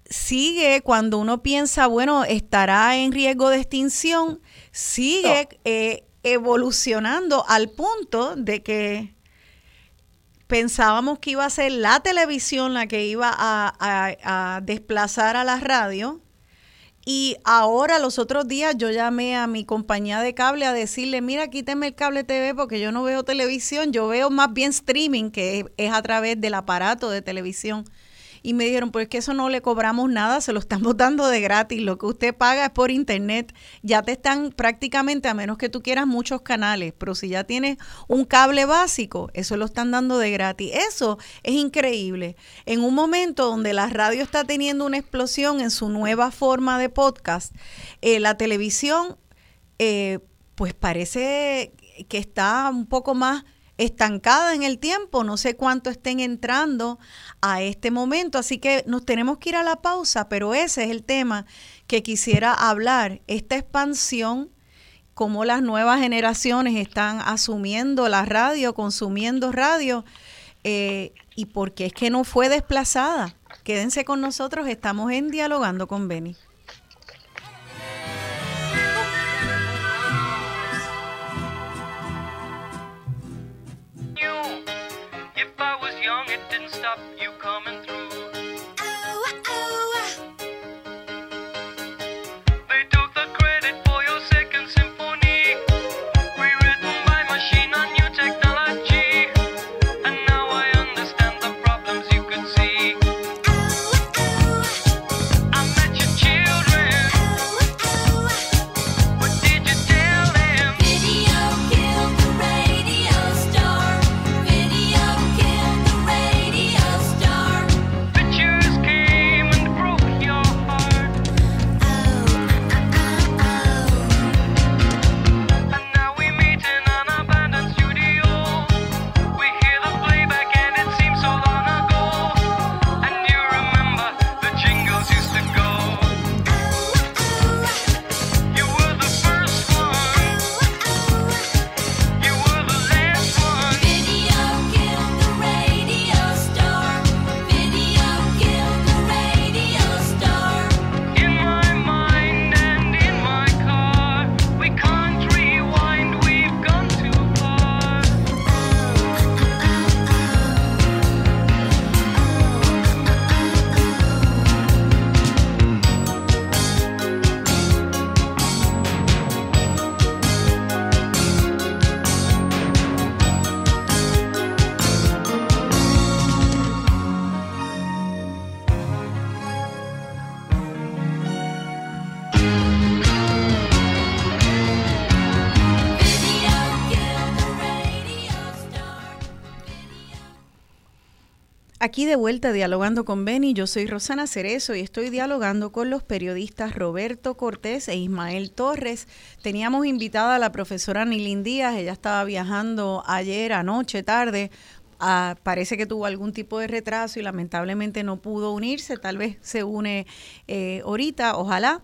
sigue cuando uno piensa, bueno, estará en riesgo de extinción, sigue evolucionando al punto de que pensábamos que iba a ser la televisión la que iba a, desplazar a la radio. Y ahora, los otros días, yo llamé a mi compañía de cable a decirle, mira, quíteme el cable TV porque yo no veo televisión, yo veo más bien streaming, que es a través del aparato de televisión y me dijeron, pues que eso no le cobramos nada, se lo estamos dando de gratis, lo que usted paga es por internet, ya te están prácticamente, a menos que tú quieras muchos canales, pero si ya tienes un cable básico, eso lo están dando de gratis. Eso es increíble. En un momento donde la radio está teniendo una explosión en su nueva forma de podcast, eh, la televisión, eh, pues parece que está un poco más estancada en el tiempo, no sé cuánto estén entrando a este momento, así que nos tenemos que ir a la pausa, pero ese es el tema que quisiera hablar, esta expansión, cómo las nuevas generaciones están asumiendo la radio, consumiendo radio, eh, y por qué es que no fue desplazada. Quédense con nosotros, estamos en Dialogando con Beni. stop you coming through. De vuelta dialogando con Beni, yo soy Rosana Cerezo y estoy dialogando con los periodistas Roberto Cortés e Ismael Torres. Teníamos invitada a la profesora Nilin Díaz, ella estaba viajando ayer, anoche, tarde. Ah, parece que tuvo algún tipo de retraso y lamentablemente no pudo unirse, tal vez se une eh, ahorita, ojalá.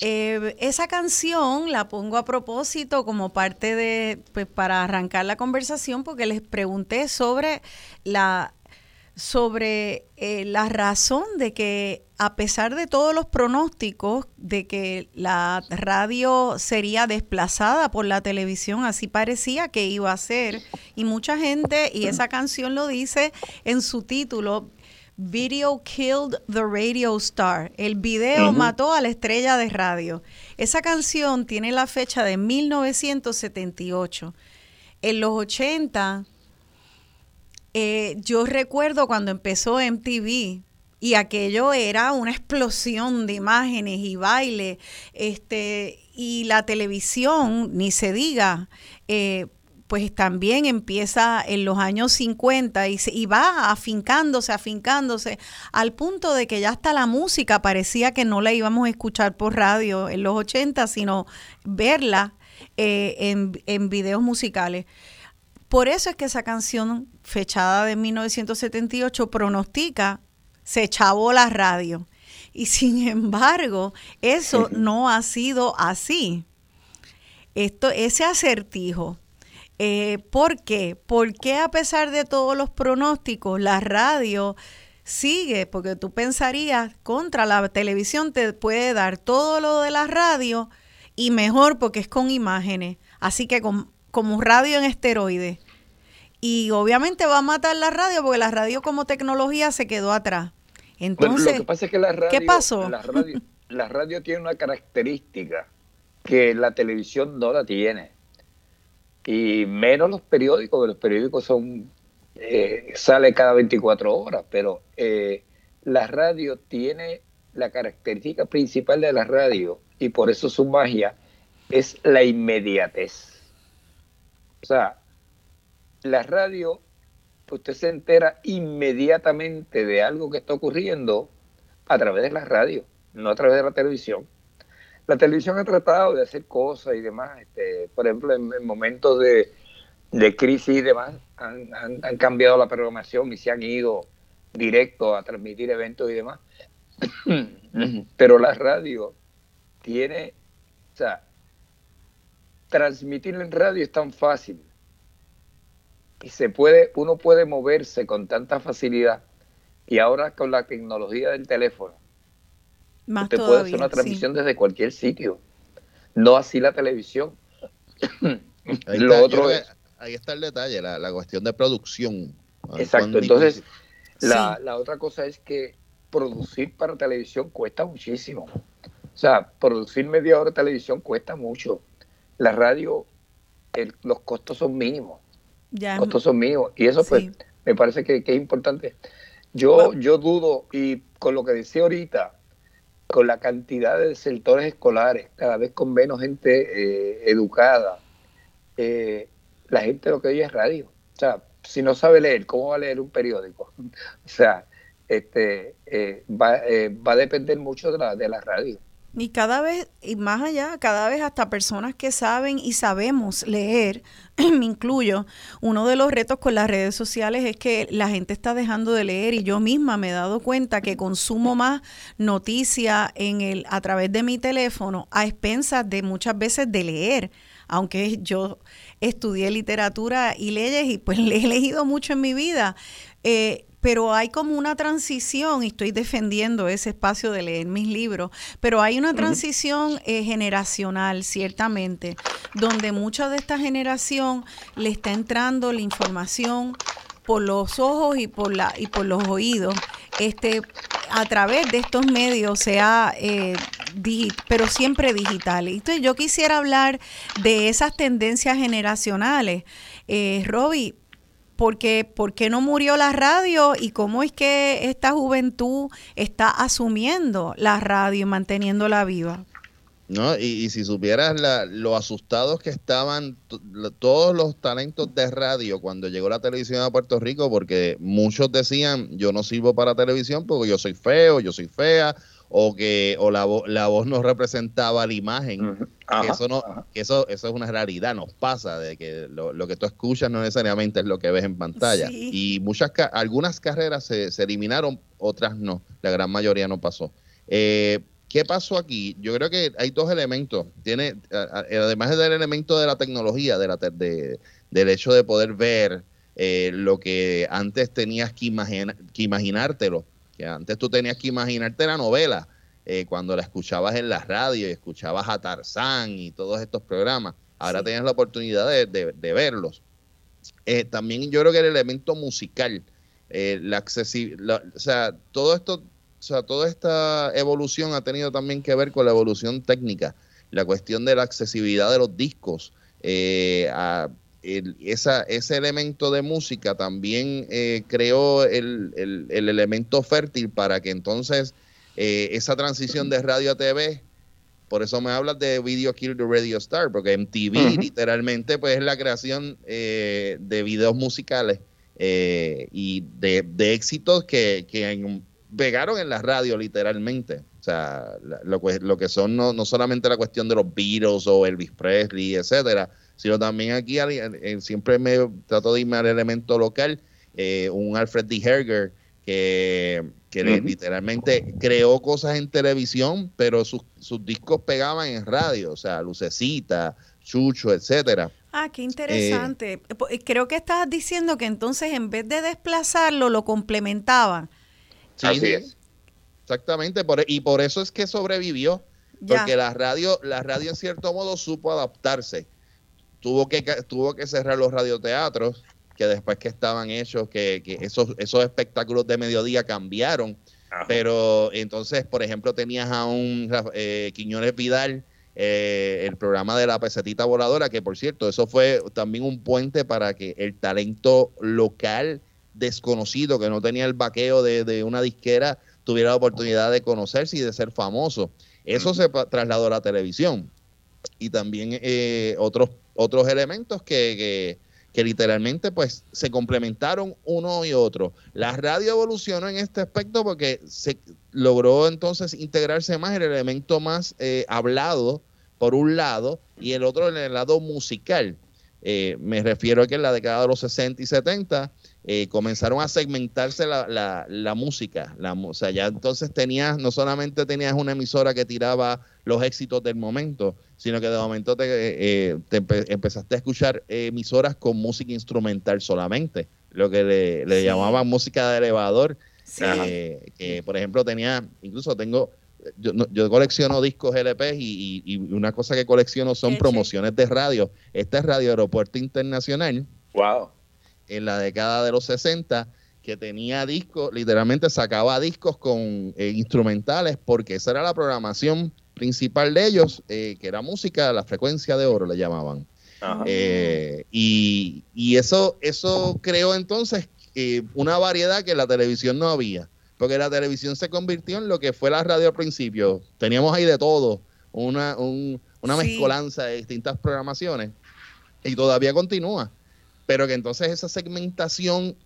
Eh, esa canción la pongo a propósito como parte de, pues para arrancar la conversación, porque les pregunté sobre la sobre eh, la razón de que a pesar de todos los pronósticos de que la radio sería desplazada por la televisión, así parecía que iba a ser, y mucha gente, y esa canción lo dice en su título, Video Killed the Radio Star. El video mató a la estrella de radio. Esa canción tiene la fecha de 1978. En los 80 eh, yo recuerdo cuando empezó MTV y aquello era una explosión de imágenes y baile, este, y la televisión, ni se diga, eh, pues también empieza en los años 50 y, y, va afincándose, afincándose, al punto de que ya hasta la música parecía que no la íbamos a escuchar por radio en los 80, sino verla eh, en, en videos musicales. Por eso es que esa canción, fechada de 1978, pronostica, se chavó la radio. Y sin embargo, eso no ha sido así. Esto, ese acertijo. Eh, ¿Por qué? Porque a pesar de todos los pronósticos, la radio sigue, porque tú pensarías, contra la televisión te puede dar todo lo de la radio y mejor porque es con imágenes. Así que con como radio en esteroides. y obviamente va a matar la radio porque la radio como tecnología se quedó atrás. Entonces, lo que pasa es que la radio, ¿qué pasó? La radio, la radio tiene una característica que la televisión no la tiene. Y menos los periódicos, los periódicos son eh, sale cada 24 horas, pero eh, la radio tiene la característica principal de la radio y por eso su magia es la inmediatez. O sea, la radio, usted se entera inmediatamente de algo que está ocurriendo a través de la radio, no a través de la televisión. La televisión ha tratado de hacer cosas y demás, este, por ejemplo, en, momentos de, crisis y demás, han, han, cambiado la programación y se han ido directo a transmitir eventos y demás. Pero la radio tiene, o sea, transmitir en radio es tan fácil y se puede, uno puede moverse con tanta facilidad y ahora con la tecnología del teléfono, Más usted puede hacer una transmisión desde cualquier sitio, no así la televisión. Ahí Lo está, otro ahí está el detalle, la, cuestión de producción. Exacto, entonces la, la otra cosa es que producir para televisión cuesta muchísimo. O sea, producir media hora de televisión cuesta mucho. La radio, los costos son mínimos. Ya. Los costos son mínimos. Y eso, pues, me parece que, es importante. Yo, yo dudo, y con lo que decía ahorita, con la cantidad de sectores escolares, cada vez con menos gente eh, educada, eh, la gente lo que oye es radio. O sea, si no sabe leer, ¿cómo va a leer un periódico? o sea, este, eh, va, va a depender mucho de la, de la radio. Y cada vez, y más allá, cada vez hasta personas que saben y sabemos leer, me incluyo, uno de los retos con las redes sociales es que la gente está dejando de leer y yo misma me he dado cuenta que consumo más noticia en el, a través de mi teléfono a expensas de muchas veces de leer, aunque yo estudié literatura y leyes y pues le he leído mucho en mi vida. Eh, pero hay como una transición, y estoy defendiendo ese espacio de leer mis libros, pero hay una transición eh, generacional, ciertamente, donde mucha de esta generación le está entrando la información por los ojos y por la y por los oídos. Este a través de estos medios sea eh, pero siempre digitales entonces yo quisiera hablar de esas tendencias generacionales. Eh, Robbie ¿Por qué, no murió la radio y cómo es que esta juventud está asumiendo la radio y manteniéndola viva? No, y, si supieras lo asustados que estaban todos los talentos de radio cuando llegó la televisión a Puerto Rico, porque muchos decían, yo no sirvo para televisión porque yo soy feo, yo soy fea, o que o la, la voz no representaba la imagen. eso no eso eso es una realidad, nos pasa de que lo, que tú escuchas no necesariamente es lo que ves en pantalla. Y muchas algunas carreras se, se, eliminaron, otras no, la gran mayoría no pasó. Eh, ¿Qué pasó aquí? Yo creo que hay dos elementos. Tiene, además del elemento de la tecnología, de la, de, del hecho de poder ver eh, lo que antes tenías que, que imaginártelo que antes tú tenías que imaginarte la novela eh, cuando la escuchabas en la radio y escuchabas a Tarzán y todos estos programas. Ahora tienes la oportunidad de, verlos. Eh, también yo creo que el elemento musical, eh, la accesibilidad, o sea, todo esto, o sea, toda esta evolución ha tenido también que ver con la evolución técnica, la cuestión de la accesibilidad de los discos, a, esa, ese elemento de música también eh, creó el, elemento fértil para que entonces eh, esa transición de radio a TV, por eso me hablas de Video Kill the Radio Star, porque MTV literalmente pues es la creación eh, de videos musicales y de, éxitos que, que pegaron en la radio literalmente. O sea, lo, lo que son no, no solamente la cuestión de los Beatles o Elvis Presley, etcétera, sino también aquí siempre me trato de irme al elemento local, eh, un Alfred D. Herger que, literalmente creó cosas en televisión, pero sus, discos pegaban en radio, o sea, Lucecita, Chucho, etcétera. Ah, qué interesante. Eh, eh, creo que estás diciendo que entonces en vez de desplazarlo, lo complementaban. Sí, Exactamente, por, y por eso es que sobrevivió, porque la radio, la radio en cierto modo supo adaptarse tuvo que, tuvo que cerrar los radioteatros que después que estaban hechos, que, esos, esos espectáculos de mediodía cambiaron. Pero entonces, por ejemplo, tenías a un eh, Quiñones Vidal, eh, el programa de la pesetita voladora, que por cierto, eso fue también un puente para que el talento local desconocido, que no tenía el vaqueo de, una disquera, tuviera la oportunidad de conocerse y de ser famoso. Eso se trasladó a la televisión. Y también eh, otros, otros elementos que que literalmente pues se complementaron uno y otro. La radio evolucionó en este aspecto porque se logró entonces integrarse más el elemento más eh, hablado por un lado y el otro en el lado musical. Eh, me refiero a que en la década de los 60 y 70 eh, comenzaron a segmentarse la, la, la música. La, o sea, ya entonces tenías, no solamente tenías una emisora que tiraba los éxitos del momento, sino que de momento te, eh, empezaste a escuchar emisoras con música instrumental solamente, lo que le, llamaban música de elevador. Eh, que por ejemplo tenía, incluso tengo, yo, yo colecciono discos LP y, y, una cosa que colecciono son promociones de radio. Este es Radio Aeropuerto Internacional. Wow en la década de los 60 que tenía discos, literalmente sacaba discos con eh, instrumentales porque esa era la programación principal de ellos, eh, que era música, la frecuencia de oro le llamaban. Eh, y, eso, eso creó entonces una variedad que en la televisión no había, porque la televisión se convirtió en lo que fue la radio al principio. Teníamos ahí de todo, una, una mezcolanza de distintas programaciones y todavía continúa pero que entonces esa segmentación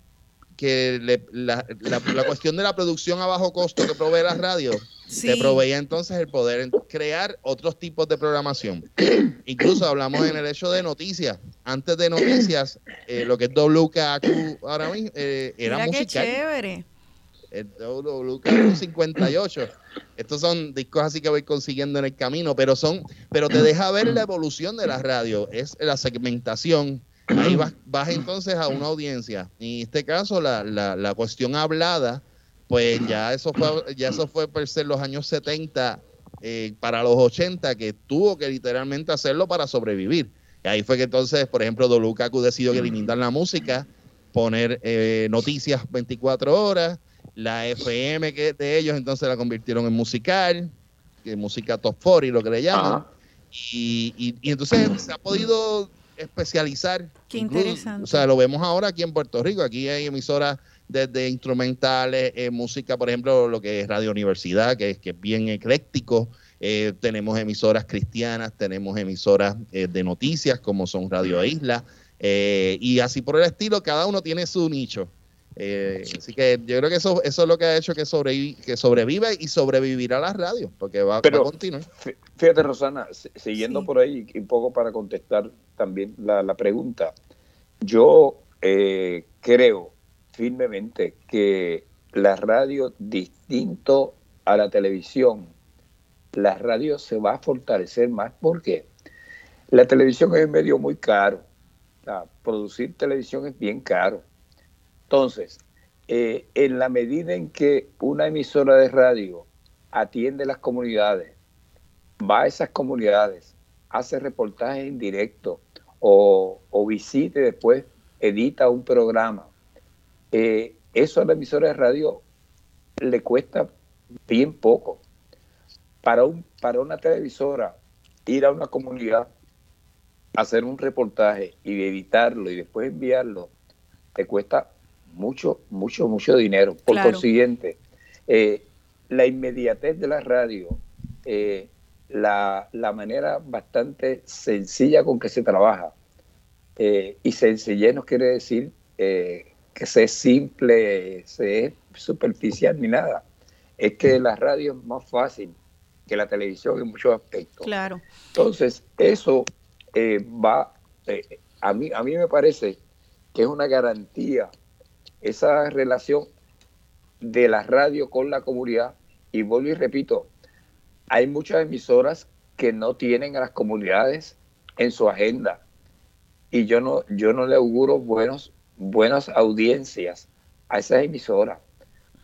que la, cuestión de la producción a bajo costo que provee la radio te proveía entonces el poder crear otros tipos de programación. Incluso hablamos en el hecho de noticias. Antes de noticias, eh, lo que es WKQ ahora mismo eh, era Mira musical. Qué chévere. El WKQ 58. Estos son discos así que voy consiguiendo en el camino, pero son, pero te deja ver la evolución de la radio. Es la segmentación ahí vas, vas, entonces a una audiencia. Y en este caso, la, la, la, cuestión hablada, pues ya eso fue, ya eso fue per se los años 70 eh, para los 80, que tuvo que literalmente hacerlo para sobrevivir. Y ahí fue que entonces, por ejemplo, Dolukaku decidió eliminar la música, poner eh, noticias 24 horas, la FM que de ellos entonces la convirtieron en musical, que música top 40, lo que le llaman. Y, y, y, entonces se ha podido especializar. Qué interesante. O sea, lo vemos ahora aquí en Puerto Rico. Aquí hay emisoras desde instrumentales, eh, música, por ejemplo, lo que es Radio Universidad, que es, que es bien ecléctico. Eh, tenemos emisoras cristianas, tenemos emisoras eh, de noticias como son Radio Isla, y así por el estilo, cada uno tiene su nicho. Así que yo creo que eso, eso es lo que ha hecho que, sobrevive, que sobreviva y sobrevivirá la radio, porque va, a continuar. Fíjate, Rosana, siguiendo por ahí, un poco para contestar también la, pregunta. Yo eh, creo firmemente que la radio, distinto a la televisión, la radio se va a fortalecer más porque la televisión es un medio muy caro. producir televisión es bien caro. Entonces, eh, en la medida en que una emisora de radio atiende las comunidades, va a esas comunidades, hace reportajes en directo, o, visite después, edita un programa. Eh, eso a la emisora de radio le cuesta bien poco. Para, un, para una televisora, ir a una comunidad, hacer un reportaje y editarlo y después enviarlo, te cuesta mucho, mucho, mucho dinero. Por consiguiente, eh, la inmediatez de la radio, eh, la, manera bastante sencilla con que se trabaja. Eh, y sencillez no quiere decir eh, que sea simple, sea superficial ni nada. Es que la radio es más fácil que la televisión en muchos aspectos. Claro. Entonces, eso eh, va, a, mí, a mí me parece que es una garantía esa relación de la radio con la comunidad. Y vuelvo y repito, hay muchas emisoras que no tienen a las comunidades en su agenda. Y yo no, yo no le auguro buenos, buenas audiencias a esas emisoras,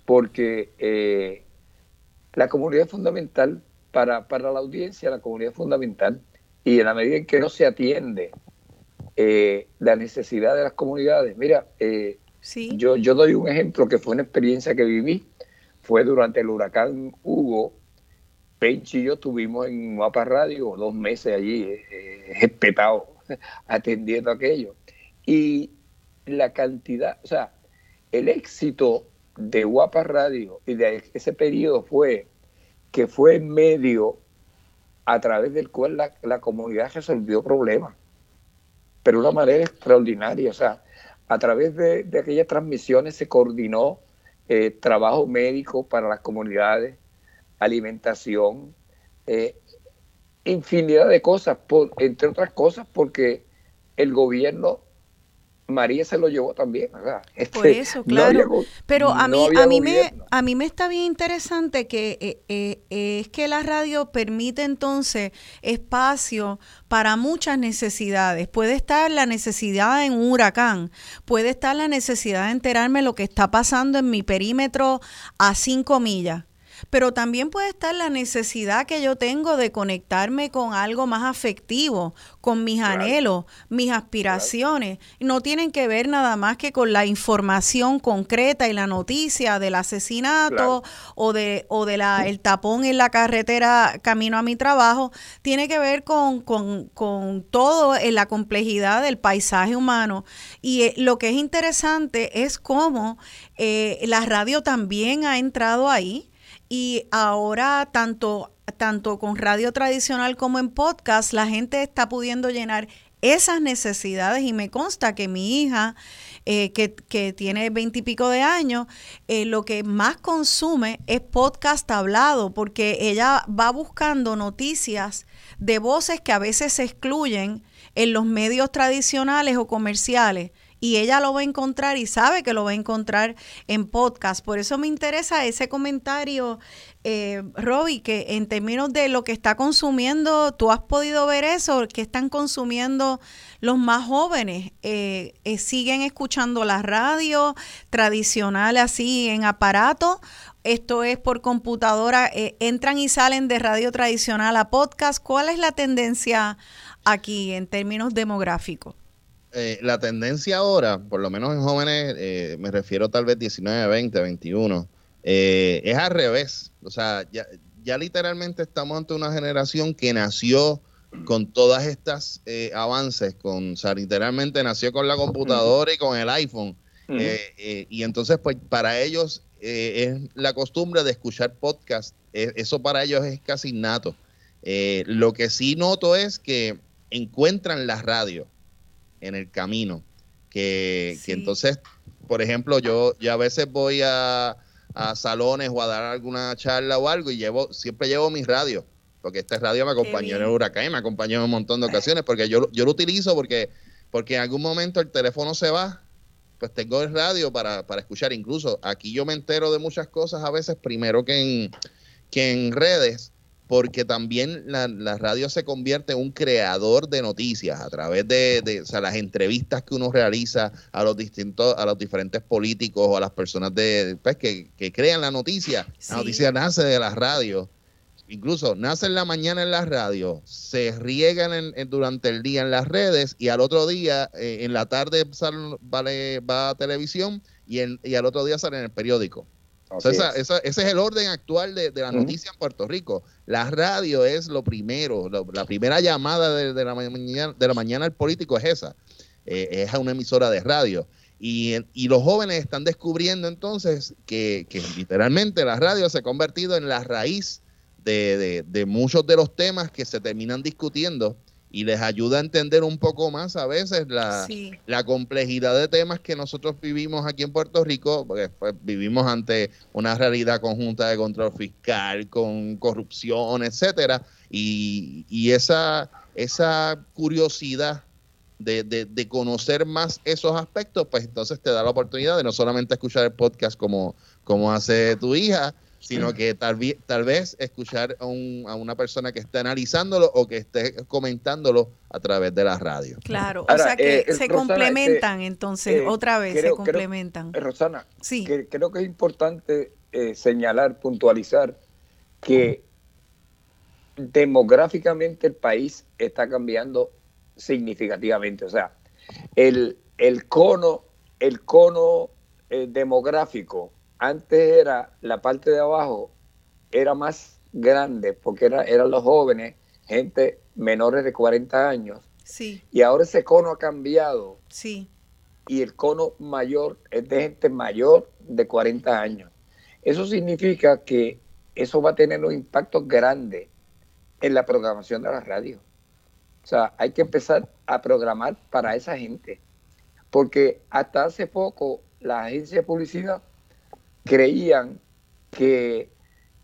porque eh, la comunidad es fundamental para, para la audiencia, la comunidad es fundamental. Y en la medida en que no se atiende eh, la necesidad de las comunidades. Mira, eh, yo, yo doy un ejemplo que fue una experiencia que viví. Fue durante el huracán Hugo. Penchi y yo estuvimos en Guapa Radio dos meses allí, eh, atendiendo aquello. Y la cantidad, o sea, el éxito de Guapa Radio y de ese periodo fue que fue medio a través del cual la, comunidad resolvió problemas, pero de una manera extraordinaria. O sea, a través de, aquellas transmisiones se coordinó eh, trabajo médico para las comunidades, alimentación, eh, infinidad de cosas, por, entre otras cosas porque el gobierno María se lo llevó también, ¿verdad? Por este, eso, claro. Pero a mí, a mí me, a mí me está bien interesante que eh, eh, es que la radio permite entonces espacio para muchas necesidades. Puede estar la necesidad en un huracán, puede estar la necesidad de enterarme lo que está pasando en mi perímetro a cinco millas pero también puede estar la necesidad que yo tengo de conectarme con algo más afectivo, con mis anhelos, mis aspiraciones. No tienen que ver nada más que con la información concreta y la noticia del asesinato o de o de la el tapón en la carretera camino a mi trabajo. Tiene que ver con, con, con todo en la complejidad del paisaje humano. Y eh, lo que es interesante es cómo eh, la radio también ha entrado ahí y ahora tanto, tanto con radio tradicional como en podcast, la gente está pudiendo llenar esas necesidades. Y me consta que mi hija, eh, que, que, tiene veintipico de años, eh, lo que más consume es podcast hablado, porque ella va buscando noticias de voces que a veces se excluyen en los medios tradicionales o comerciales y ella lo va a encontrar y sabe que lo va a encontrar en podcast. Por eso me interesa ese comentario, eh, que en términos de lo que está consumiendo, tú has podido ver eso, que están consumiendo los más jóvenes. Eh, eh, ¿Siguen escuchando la radio tradicional así en aparato? Esto es por computadora, eh, entran y salen de radio tradicional a podcast. ¿Cuál es la tendencia aquí en términos demográficos? Eh, la tendencia ahora, por lo menos en jóvenes, eh, me refiero tal vez 19, 20, 21, es al revés. O sea, ya, ya literalmente estamos ante una generación que nació con todas estas eh, avances, con, o sea, literalmente nació con la computadora y con el iPhone. y entonces, pues para ellos es la costumbre de escuchar podcast. eso para ellos es casi innato. lo que sí noto es que encuentran la radio en el camino. Que, entonces, por ejemplo, yo, ya a veces voy a, salones o a dar alguna charla o algo y llevo, siempre llevo mi radio, porque este radio me acompañó en el huracán, me acompañó en un montón de ocasiones, porque yo, yo lo utilizo porque, porque en algún momento el teléfono se va, pues tengo el radio para, para escuchar. Incluso aquí yo me entero de muchas cosas a veces primero que en, que en redes porque también la, radio se convierte en un creador de noticias a través de, las entrevistas que uno realiza a los distintos, a los diferentes políticos o a las personas de, pues, que, crean la noticia. La noticia nace de la radio. Incluso nace en la mañana en la radio, se riegan durante el día en las redes y al otro día, eh, en la tarde, vale, va a televisión y, y al otro día sale en el periódico ese es el orden actual de, la noticia en Puerto Rico. La radio es lo primero, la primera llamada de, la mañana, de la mañana al político es esa, eh, es a una emisora de radio. Y, los jóvenes están descubriendo entonces que, literalmente la radio se ha convertido en la raíz de, de muchos de los temas que se terminan discutiendo y les ayuda a entender un poco más a veces la, la, complejidad de temas que nosotros vivimos aquí en Puerto Rico, porque pues, vivimos ante una realidad conjunta de control fiscal, con corrupción, etcétera, y, y esa, esa curiosidad de, de, de, conocer más esos aspectos, pues entonces te da la oportunidad de no solamente escuchar el podcast como, como hace tu hija, sino que tal, vez, tal vez escuchar a, a, una persona que esté analizándolo o que esté comentándolo a través de la radio. Claro, o sea que eh, se complementan este, entonces, eh, otra vez se complementan. Eh, Rosana, sí. creo que es importante señalar, puntualizar que demográficamente el país está cambiando significativamente. O sea, El, el cono, el cono eh, demográfico, antes era la parte de abajo, era más grande porque era, eran los jóvenes, gente menores de 40 años. Sí. Y ahora ese cono ha cambiado. Sí. Y el cono mayor es de gente mayor de 40 años. Eso significa que eso va a tener un impacto grande en la programación de la radio. O sea, hay que empezar a programar para esa gente. Porque hasta hace poco las agencias de publicidad creían que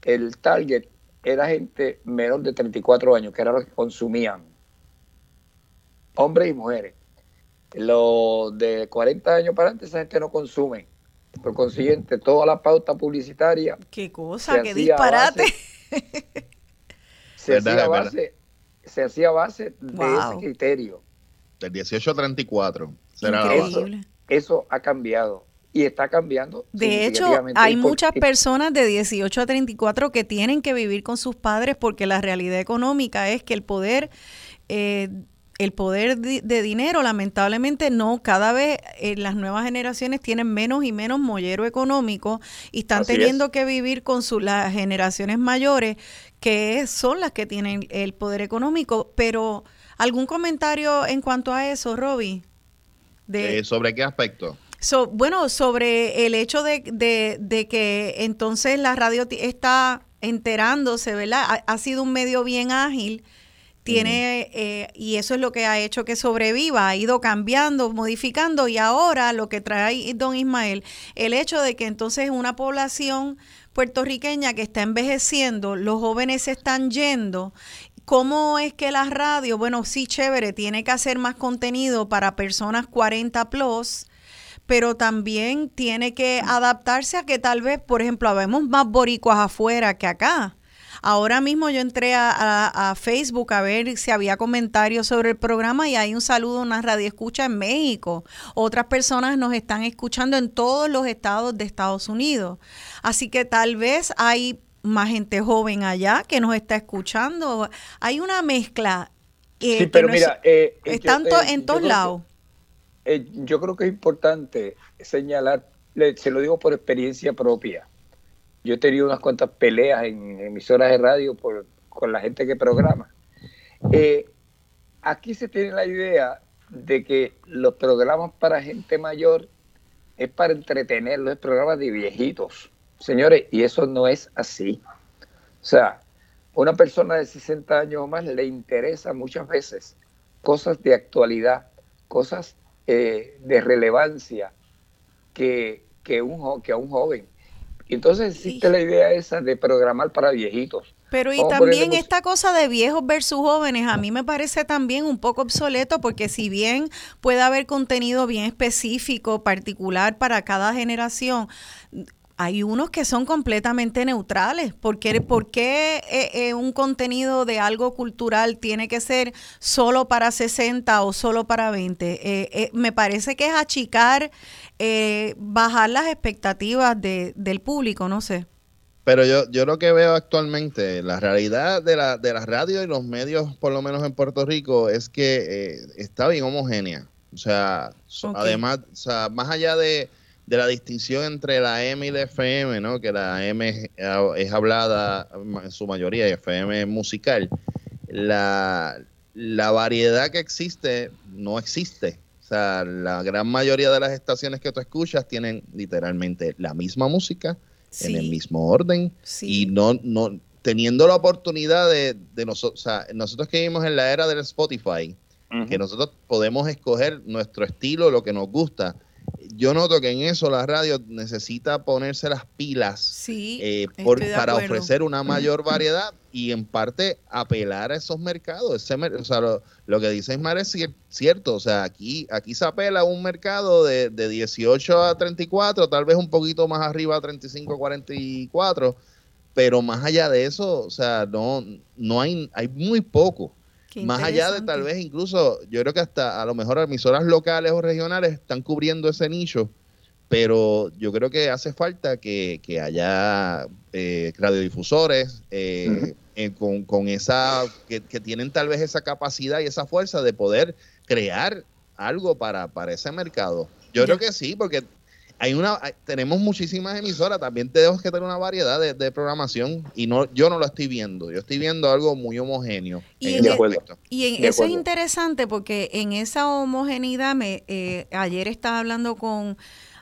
el target era gente menor de 34 años, que era lo que consumían. Hombres y mujeres. Los de 40 años para adelante, esa gente no consume. Por consiguiente, toda la pauta publicitaria. Qué cosa, qué disparate. se, hacía base, se hacía base de ese criterio. Del 18 a 34. Increíble. Eso ha cambiado y está cambiando. De hecho, hay muchas personas de 18 a 34 que tienen que vivir con sus padres porque la realidad económica es que el poder... Eh, el poder de dinero, lamentablemente, no, cada vez eh, las nuevas generaciones tienen menos y menos mollero económico y están teniendo que vivir con sus las generaciones mayores, que son las que tienen el poder económico. Pero, ¿algún comentario en cuanto a eso, Roby? De, eh, ¿Sobre qué aspecto? Bueno, sobre el hecho de, de, que entonces la radio está enterándose, ¿verdad? Ha, sido un medio bien ágil, tiene, eh, y eso es lo que ha hecho que sobreviva, ha ido cambiando, modificando, y ahora lo que trae don Ismael, el hecho de que entonces una población puertorriqueña que está envejeciendo, los jóvenes se están yendo ¿Cómo es que la radio, bueno, sí, chévere, tiene que hacer más contenido para personas 40 plus, pero también tiene que adaptarse a que tal vez, por ejemplo, habemos más boricuas afuera que acá. Ahora mismo yo entré a, Facebook a ver si había comentarios sobre el programa y hay un saludo, una radio escucha en México. Otras personas nos están escuchando en todos los estados de Estados Unidos. Así que tal vez hay más gente joven allá que nos está escuchando. Hay una mezcla. Eh, sí, pero mira, eh, es, tanto en todos lados. Eh, yo creo que es importante señalar, se lo digo por experiencia propia. Yo he tenido unas cuantas peleas en emisoras de radio por, con la gente que programa. Eh, aquí se tiene la idea de que los programas para gente mayor es para entretenerlos, es programas de viejitos. Señores, y eso no es así. O sea, una persona de 60 años o más le interesa muchas veces cosas de actualidad, cosas eh, de relevancia que, que, un, que a un joven. Y entonces existe la idea esa de programar para viejitos. Pero y también esta cosa de viejos versus jóvenes, a mí me parece también un poco obsoleto porque si bien puede haber contenido bien específico, particular para cada generación, hay unos que son completamente neutrales. ¿Por qué, por qué eh, eh, un contenido de algo cultural tiene que ser solo para 60 o solo para 20? Eh, me parece que es achicar, bajar las expectativas de, del público, no sé. Pero yo, yo lo que veo actualmente, la realidad de la, de la radio y los medios, por lo menos en Puerto Rico, es que está bien homogénea. O sea, además, o sea, más allá de de la distinción entre la M y la FM, ¿no? Que la M es, hablada en su mayoría y FM es musical. La, la variedad que existe no existe. O sea, la gran mayoría de las estaciones que tú escuchas tienen literalmente la misma música, en el mismo orden, y no, no teniendo la oportunidad de, de nosotros, o sea, nosotros que vivimos en la era del Spotify, que nosotros podemos escoger nuestro estilo, lo que nos gusta, yo noto que en eso la radio necesita ponerse las pilas eh, para ofrecer una mayor variedad y en parte apelar a esos mercados. o sea, lo, que dice Ismael es cierto. O sea, aquí, aquí se apela a un mercado de, de 18 a 34, tal vez un poquito más arriba a 35 a 44, pero más allá de eso, o sea, no, no hay, hay muy poco más allá de tal vez incluso, yo creo que hasta a lo mejor emisoras locales o regionales están cubriendo ese nicho, pero yo creo que hace falta que, haya eh, radiodifusores eh, eh, con, esa, que, tienen tal vez esa capacidad y esa fuerza de poder crear algo para, para ese mercado. Yo creo que sí, porque hay una tenemos muchísimas emisoras, también tenemos que tener una variedad de, programación y no yo no lo estoy viendo, yo estoy viendo algo muy homogéneo. Y, en, y eso es interesante porque en esa homogeneidad, me, eh, ayer estaba hablando con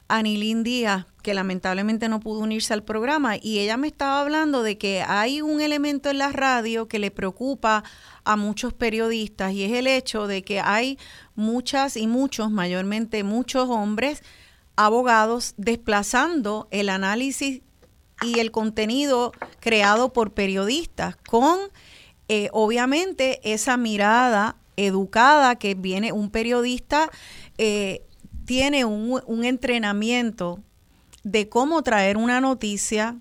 Anilín Díaz, que lamentablemente no pudo unirse al programa, y ella me estaba hablando de que hay un elemento en la radio que le preocupa a muchos periodistas y es el hecho de que hay muchas y muchos, mayormente muchos hombres, abogados desplazando el análisis y el contenido creado por periodistas con eh, obviamente esa mirada educada que viene un periodista eh, tiene un, un, entrenamiento de cómo traer una noticia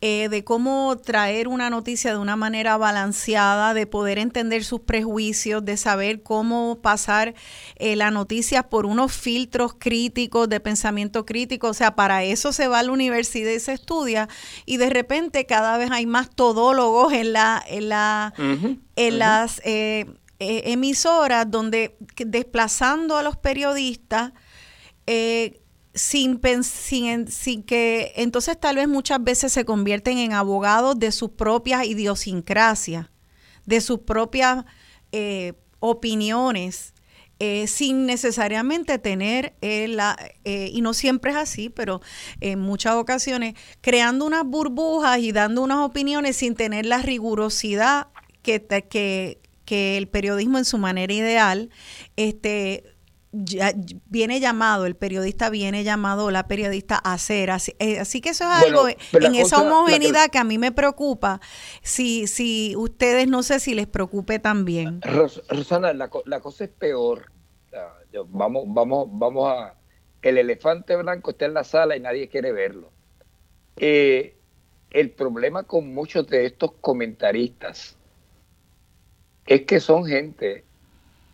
eh, de cómo traer una noticia de una manera balanceada, de poder entender sus prejuicios, de saber cómo pasar eh, la noticia por unos filtros críticos, de pensamiento crítico. O sea, para eso se va a la universidad y se estudia. Y de repente cada vez hay más todólogos en, la, en, la, en las eh, emisoras donde desplazando a los periodistas, eh, sin, sin, sin, que entonces tal vez muchas veces se convierten en abogados de sus propias idiosincrasias, de sus propias eh, opiniones, eh, sin necesariamente tener eh, la, y no siempre es así, pero en muchas ocasiones, creando unas burbujas y dando unas opiniones sin tener la rigurosidad que, que, que el periodismo en su manera ideal este, viene llamado, el periodista viene llamado, la periodista a hacer. Así, eh, así que eso es algo en esa homogeneidad que, a mí me preocupa. Si, si ustedes no sé si les preocupe también. Rosana, la, la cosa es peor. Vamos, vamos, vamos a. El elefante blanco está en la sala y nadie quiere verlo. Eh, el problema con muchos de estos comentaristas es que son gente,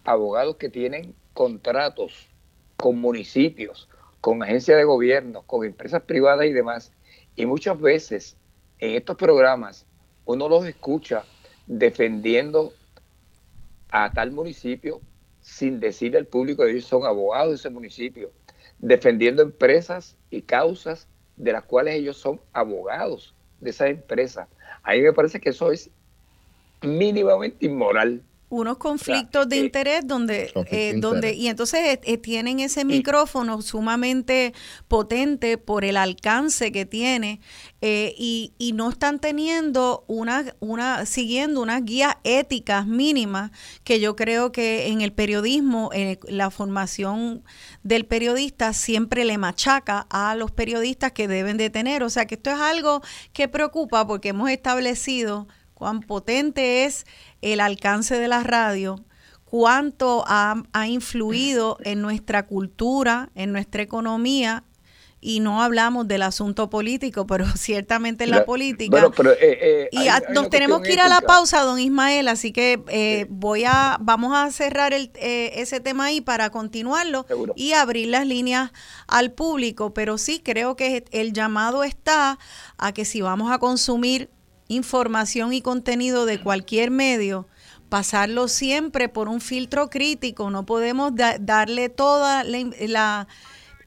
abogados que tienen contratos con municipios, con agencias de gobierno, con empresas privadas y demás. Y muchas veces en estos programas uno los escucha defendiendo a tal municipio sin decirle al público que ellos son abogados de ese municipio, defendiendo empresas y causas de las cuales ellos son abogados de esa empresa. A mí me parece que eso es mínimamente inmoral unos conflictos de interés donde, eh, donde y entonces eh, eh, tienen ese micrófono sumamente potente por el alcance que tiene y, y, no están teniendo una, una, siguiendo unas guías éticas mínimas que yo creo que en el periodismo, en la formación del periodista siempre le machaca a los periodistas que deben de tener. O sea que esto es algo que preocupa porque hemos establecido cuán potente es el alcance de la radio, cuánto ha, influido en nuestra cultura, en nuestra economía, y no hablamos del asunto político, pero ciertamente en la, política. Eh, eh, y nos tenemos que ir a la pausa, don Ismael, así que eh, voy a, vamos a cerrar el, ese tema ahí para continuarlo y abrir las líneas al público, pero sí creo que el llamado está a que si vamos a consumir información y contenido de cualquier medio, pasarlo siempre por un filtro crítico. No podemos darle toda la,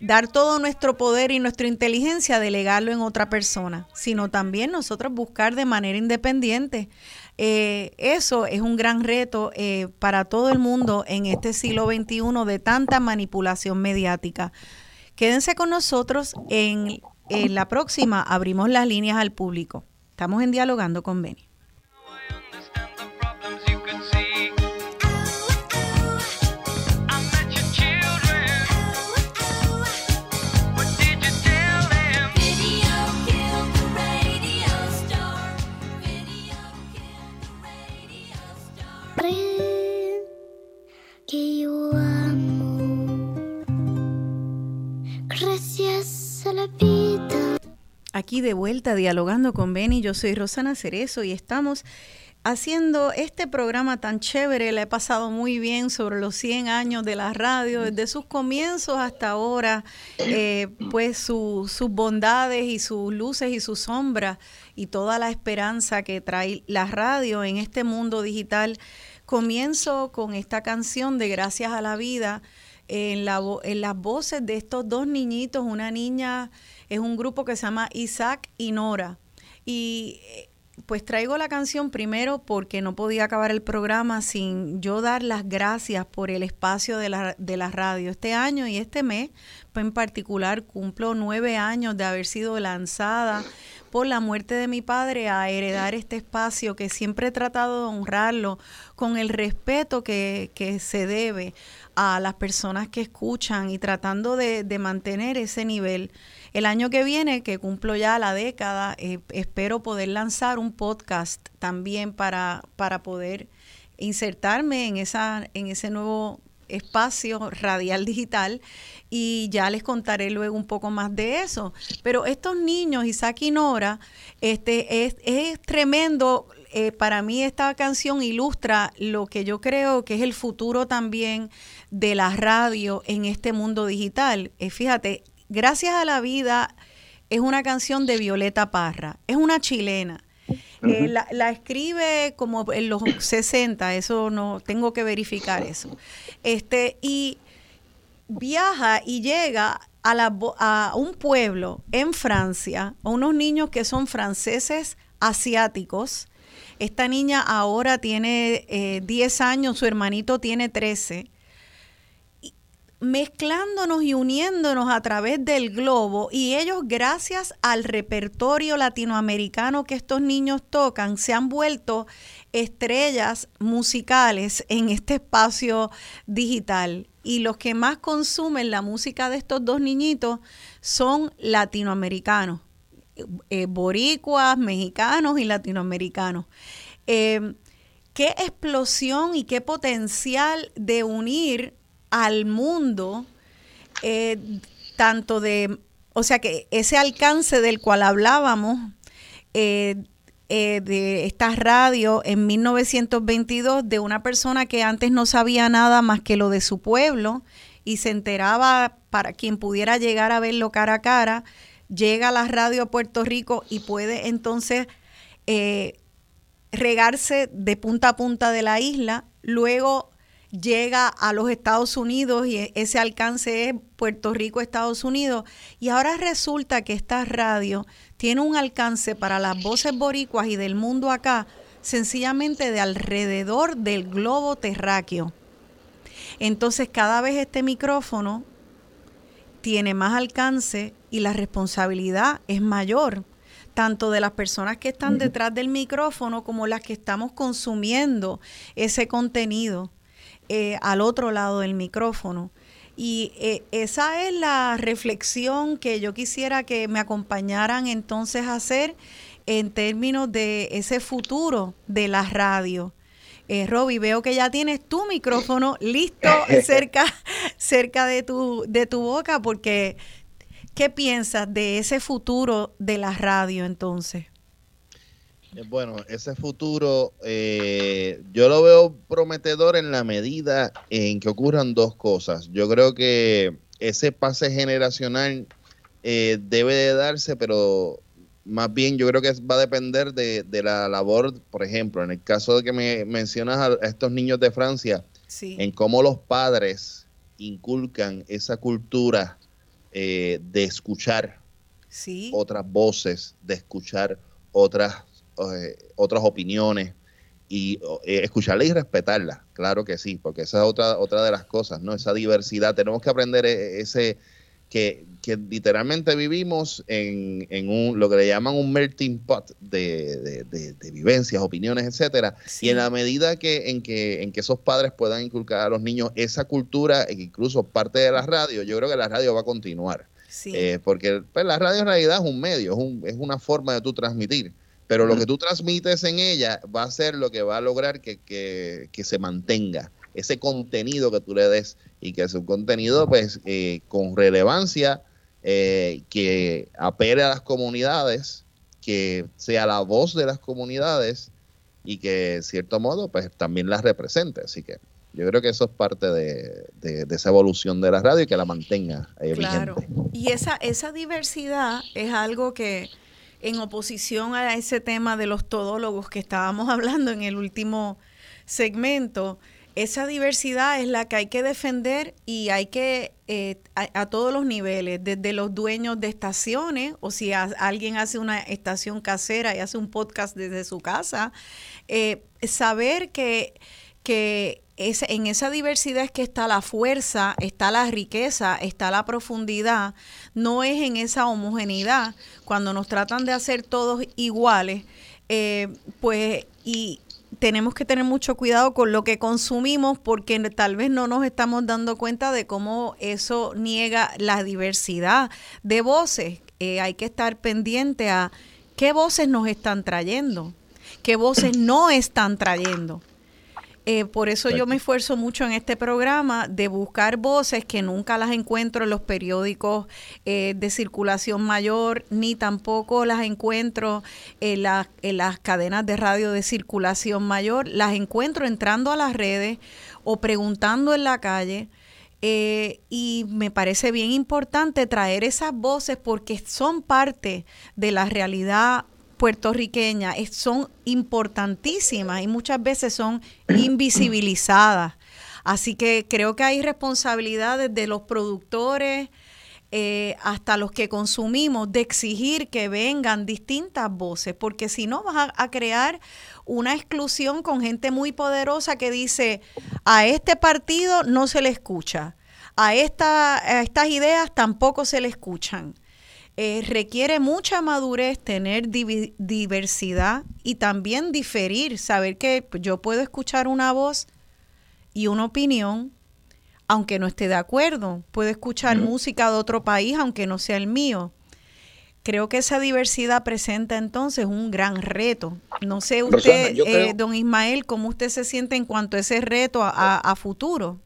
dar todo nuestro poder y nuestra inteligencia, delegarlo en otra persona, sino también nosotros buscar de manera independiente. Eh, eso es un gran reto eh, para todo el mundo en este siglo XXI de tanta manipulación mediática. Quédense con nosotros en, en la próxima, abrimos las líneas al público. Estamos en Dialogando con Beni. que yo de vuelta dialogando con Beni. Yo soy Rosana Cerezo y estamos haciendo este programa tan chévere. Le he pasado muy bien sobre los 100 años de la radio, desde sus comienzos hasta ahora, eh, pues sus bondades y sus luces y sus sombras y toda la esperanza que trae la radio en este mundo digital. Comienzo con esta canción de Gracias a la Vida en, la, en las voces de estos dos niñitos, una niña, es un grupo que se llama Isaac y Nora. Y eh, pues traigo la canción primero porque no podía acabar el programa sin yo dar las gracias por el espacio de la, de la radio. Este año y este mes pues, en particular cumplo nueve años de haber sido lanzada por la muerte de mi padre a heredar este espacio que siempre he tratado de honrarlo con el respeto que, que se debe a las personas que escuchan y tratando de, de mantener ese nivel. El año que viene, que cumplo ya la década, eh, espero poder lanzar un podcast también para, para poder insertarme en, esa, en ese nuevo espacio radial digital y ya les contaré luego un poco más de eso. Pero estos niños, Isaac y Nora, este, es, es tremendo. Eh, para mí esta canción ilustra lo que yo creo que es el futuro también de la radio en este mundo digital. Eh, fíjate, Gracias a la vida es una canción de Violeta Parra, es una chilena. Eh, la, escribe como en los 60, eso no, tengo que verificar eso. Este, y viaja y llega a, la, a un pueblo en Francia, a unos niños que son franceses asiáticos. Esta niña ahora tiene 10 eh, años, su hermanito tiene 13 mezclándonos y uniéndonos a través del globo y ellos gracias al repertorio latinoamericano que estos niños tocan se han vuelto estrellas musicales en este espacio digital. Y los que más consumen la música de estos dos niñitos son latinoamericanos, eh, boricuas, mexicanos y latinoamericanos. Eh, qué explosión y qué potencial de unir al mundo, eh, tanto de, o sea que ese alcance del cual hablábamos, eh, eh, de esta radio en 1922 de una persona que antes no sabía nada más que lo de su pueblo y se enteraba para quien pudiera llegar a verlo cara a cara, llega a la radio a Puerto Rico y puede entonces regarse de punta a punta de la isla, luego llega a los Estados Unidos y ese alcance es Puerto Rico, Estados Unidos. Y ahora resulta que esta radio tiene un alcance para las voces boricuas y del mundo acá, sencillamente de alrededor del globo terráqueo. Entonces cada vez este micrófono tiene más alcance y la responsabilidad es mayor, tanto de las personas que están detrás del micrófono como las que estamos consumiendo ese contenido. Eh, al otro lado del micrófono. Y eh, esa es la reflexión que yo quisiera que me acompañaran entonces a hacer en términos de ese futuro de la radio. Eh, Roby, veo que ya tienes tu micrófono listo cerca, cerca de, tu, de tu boca, porque ¿qué piensas de ese futuro de la radio entonces? Eh, bueno, ese futuro eh, yo lo veo prometedor en la medida en que ocurran dos cosas. Yo creo que ese pase generacional eh, debe de darse, pero más bien yo creo que va a depender de, la labor, por ejemplo, en el caso de que me mencionas a estos niños de Francia, en cómo los padres inculcan esa cultura de escuchar otras voces, de escuchar otras eh, otras opiniones y eh, escucharla y respetarla, claro que sí, porque esa es otra, otra de las cosas, ¿no? Esa diversidad, tenemos que aprender e, ese que, literalmente vivimos en, en, un, lo que le llaman un melting pot de, vivencias, opiniones, etcétera. Y en la medida que en, que en que esos padres puedan inculcar a los niños esa cultura, e incluso parte de la radio, yo creo que la radio va a continuar. Eh, porque pues, la radio en realidad es un medio, es, un, es una forma de tú transmitir. Pero lo que tú transmites en ella va a ser lo que va a lograr que, se mantenga ese contenido que tú le des y que es un contenido pues eh, con relevancia eh, que apele a las comunidades que sea la voz de las comunidades y que en cierto modo pues también las represente así que yo creo que eso es parte de, esa evolución de la radio y que la mantenga eh, claro. Y esa, esa diversidad es algo que, en oposición a ese tema de los todólogos que estábamos hablando en el último segmento, esa diversidad es la que hay que defender y hay que eh, a, todos los niveles, desde los dueños de estaciones o si alguien hace una estación casera y hace un podcast desde su casa, eh, saber que, que es, en esa diversidad es que está la fuerza, está la riqueza, está la profundidad, no es en esa homogeneidad. Cuando nos tratan de hacer todos iguales, eh, pues y tenemos que tener mucho cuidado con lo que consumimos porque tal vez no nos estamos dando cuenta de cómo eso niega la diversidad de voces. Eh, hay que estar pendiente a qué voces nos están trayendo, qué voces no están trayendo. Eh, por eso yo me esfuerzo mucho en este programa de buscar voces que nunca las encuentro en los periódicos eh, de circulación mayor, ni tampoco las encuentro en, en las cadenas de radio de circulación mayor. Las encuentro entrando a las redes o preguntando en la calle. Eh, y me parece bien importante traer esas voces porque son parte de la realidad puertorriqueñas son importantísimas y muchas veces son invisibilizadas. Así que creo que hay responsabilidades de los productores eh, hasta los que consumimos de exigir que vengan distintas voces, porque si no vas a, crear una exclusión con gente muy poderosa que dice a este partido no se le escucha, a, esta, a estas ideas tampoco se le escuchan. Eh, requiere mucha madurez tener diversidad y también diferir, saber que yo puedo escuchar una voz y una opinión, aunque no esté de acuerdo, puedo escuchar música de otro país, aunque no sea el mío. Creo que esa diversidad presenta entonces un gran reto. No sé usted, eh, don Ismael, cómo usted se siente en cuanto a ese reto a, a futuro.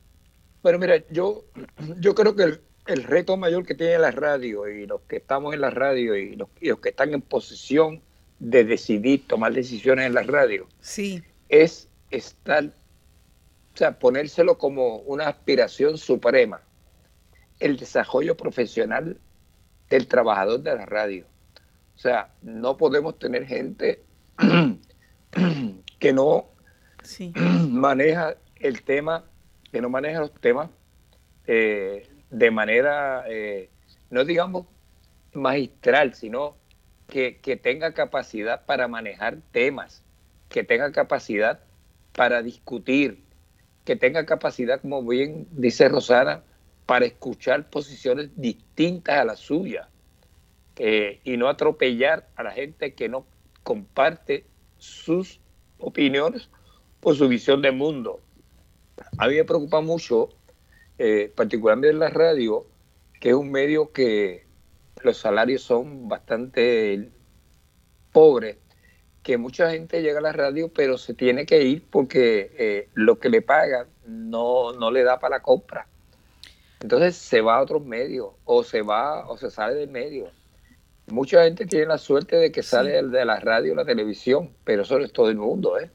Bueno, mira, yo, yo creo que el, el reto mayor que tiene la radio y los que estamos en la radio y los, que están en posición de decidir, tomar decisiones en la radio, sí. es estar, o sea, ponérselo como una aspiración suprema, el desarrollo profesional del trabajador de la radio. O sea, no podemos tener gente que no maneja el tema, que no maneja los temas eh, de manera, eh, no digamos magistral, sino que, tenga capacidad para manejar temas, que tenga capacidad para discutir, que tenga capacidad, como bien dice Rosana, para escuchar posiciones distintas a la suya eh, y no atropellar a la gente que no comparte sus opiniones o su visión del mundo. A mí me preocupa mucho eh, particularmente en la radio, que es un medio que los salarios son bastante pobres, que mucha gente llega a la radio pero se tiene que ir porque eh, lo que le pagan no, no le da para la compra. Entonces se va a otros medios o se va o se sale del medio. Mucha gente tiene la suerte de que sale de la radio o la televisión, pero eso no es todo el mundo. ¿eh?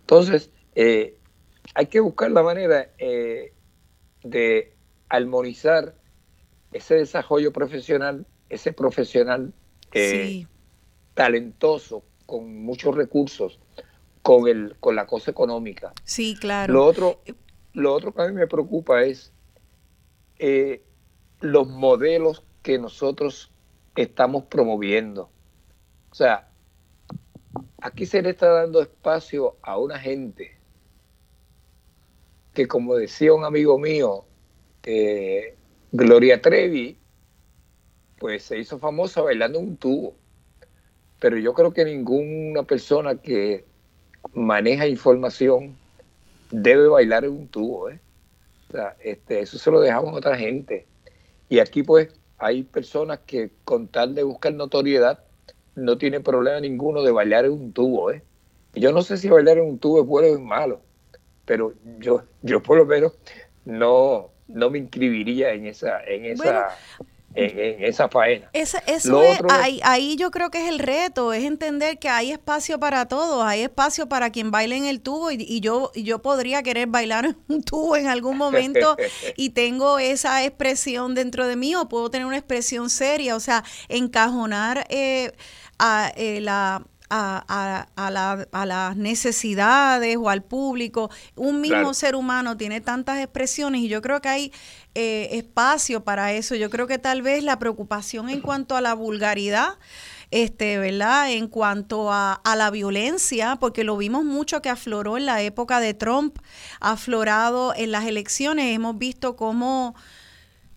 Entonces, eh, hay que buscar la manera de armonizar ese desarrollo profesional, ese profesional eh, talentoso, con muchos recursos, con, el, con la cosa económica. Sí, claro. Lo otro, lo otro que a mí me preocupa es eh, los modelos que nosotros estamos promoviendo. O sea, aquí se le está dando espacio a una gente que como decía un amigo mío, eh, Gloria Trevi, pues se hizo famosa bailando un tubo. Pero yo creo que ninguna persona que maneja información debe bailar en un tubo. ¿eh? O sea, este, eso se lo dejamos a otra gente. Y aquí pues hay personas que con tal de buscar notoriedad no tienen problema ninguno de bailar en un tubo. ¿eh? Yo no sé si bailar en un tubo es bueno o es malo pero yo, yo por lo menos no, no me inscribiría en esa, en esa, en, esa faena. eso es, ahí, yo creo que es el reto, es entender que hay espacio para todos, hay espacio para quien baile en el tubo y, yo, yo podría querer bailar en un tubo en algún momento y tengo esa expresión dentro de mí o puedo tener una expresión seria, o sea, encajonar eh, a, eh, la a, a, las necesidades o al público. Un mismo ser humano tiene tantas expresiones y yo creo que hay eh, espacio para eso. Yo creo que tal vez la preocupación en cuanto a la vulgaridad este, ¿verdad? En cuanto a, a, la violencia, porque lo vimos mucho que afloró en la época de Trump, aflorado en las elecciones, hemos visto cómo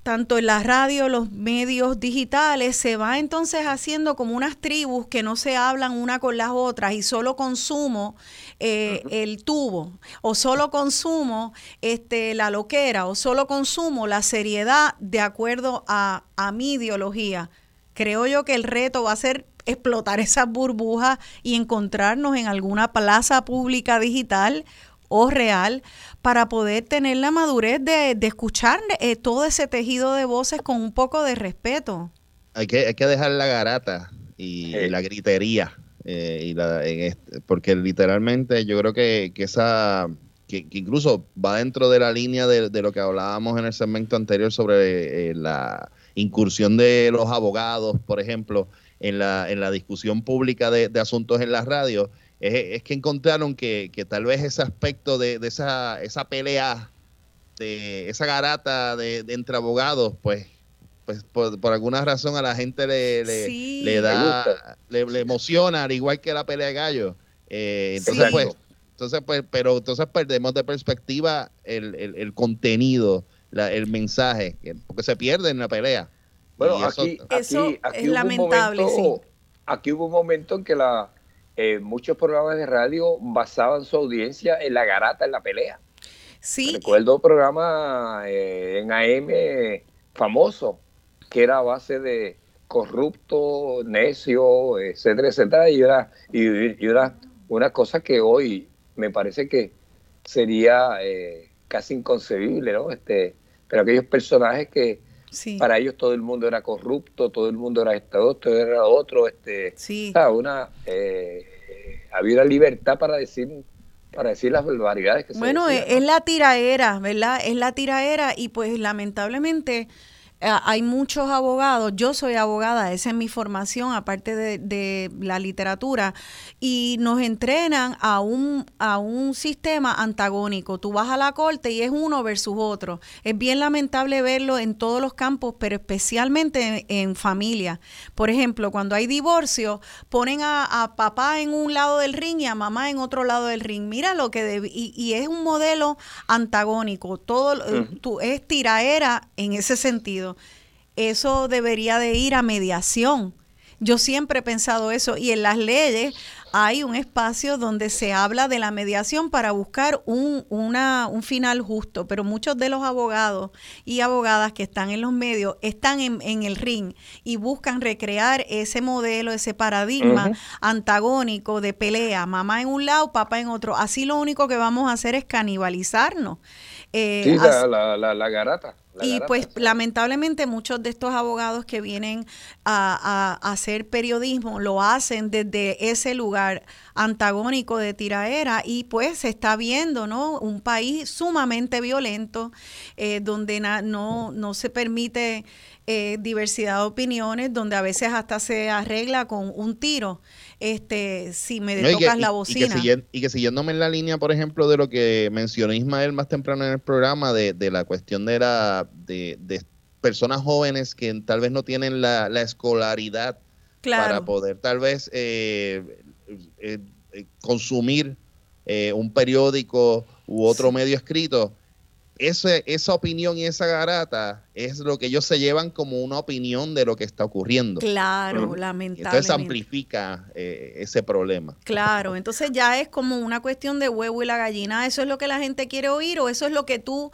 tanto en la radio, los medios digitales, se va entonces haciendo como unas tribus que no se hablan una con las otras y solo consumo eh, el tubo, o solo consumo este, la loquera, o solo consumo la seriedad de acuerdo a, a mi ideología. Creo yo que el reto va a ser explotar esas burbujas y encontrarnos en alguna plaza pública digital o real para poder tener la madurez de, escuchar eh, todo ese tejido de voces con un poco de respeto. Hay que, hay que dejar la garata y, la gritería, eh, y la, este, porque literalmente yo creo que, esa... Que, incluso va dentro de la línea de, lo que hablábamos en el segmento anterior sobre eh, la incursión de los abogados, por ejemplo, en la, en la discusión pública de, de asuntos en la radio, es, que encontraron que, tal vez ese aspecto de, esa, esa pelea, de esa garata de, entre abogados, pues pues por, alguna razón a la gente le, le, da, le, emociona, al igual que la pelea de gallo. Eh, entonces, pues, entonces, pues, pero entonces perdemos de perspectiva el, el, contenido, el mensaje, porque se pierde en la pelea. Bueno, aquí, eso, es lamentable, Aquí hubo un momento en que la, eh, muchos programas de radio basaban su audiencia en la garata, en la pelea. Sí. Recuerdo un programa eh, en AM famoso que era a base de corrupto, necio, etcétera, etcétera, y era, y, era una cosa que hoy me parece que sería eh, casi inconcebible, ¿no? Este, pero aquellos personajes que para ellos todo el mundo era corrupto, todo el mundo era esto, todo era otro, este, sí. una, eh, había una libertad para decir para decir las barbaridades que bueno, se Bueno, es la tiraera, ¿verdad? Es la tiraera y pues lamentablemente eh, hay muchos abogados, yo soy abogada, esa es mi formación, aparte de, la literatura, y nos entrenan a un, a un sistema antagónico. Tú vas a la corte y es uno versus otro. Es bien lamentable verlo en todos los campos, pero especialmente en, familia. Por ejemplo, cuando hay divorcio, ponen a, papá en un lado del ring y a mamá en otro lado del ring. Mira lo que... y, es un modelo antagónico. Todo es tiraera en ese sentido eso debería de ir a mediación. Yo siempre he pensado eso y en las leyes hay un espacio donde se habla de la mediación para buscar un, un final justo, pero muchos de los abogados y abogadas que están en los medios están en, el ring y buscan recrear ese modelo, ese paradigma antagónico de pelea, mamá en un lado, papá en otro. Así lo único que vamos a hacer es canibalizarnos. Eh, sí, la, la, la, garata. Y pues lamentablemente muchos de estos abogados que vienen a, hacer periodismo lo hacen desde ese lugar antagónico de tiraera y pues se está viendo, ¿no? Un país sumamente violento eh, donde no, no se permite eh, diversidad de opiniones, donde a veces hasta se arregla con un tiro este, si me tocas la bocina. Y que, siguiéndome en la línea, por ejemplo, de lo que mencionó Ismael más temprano en el programa, de, la cuestión de, la, de, personas jóvenes que tal vez no tienen la, escolaridad para poder tal vez eh, eh, eh, consumir un periódico u otro medio escrito esa opinión y esa garata es lo que ellos se llevan como una opinión de lo que está ocurriendo. Claro, lamentablemente. Entonces amplifica eh, ese problema. Claro, entonces ya es como una cuestión de huevo y la gallina. ¿Eso es lo que la gente quiere oír o eso es lo que tú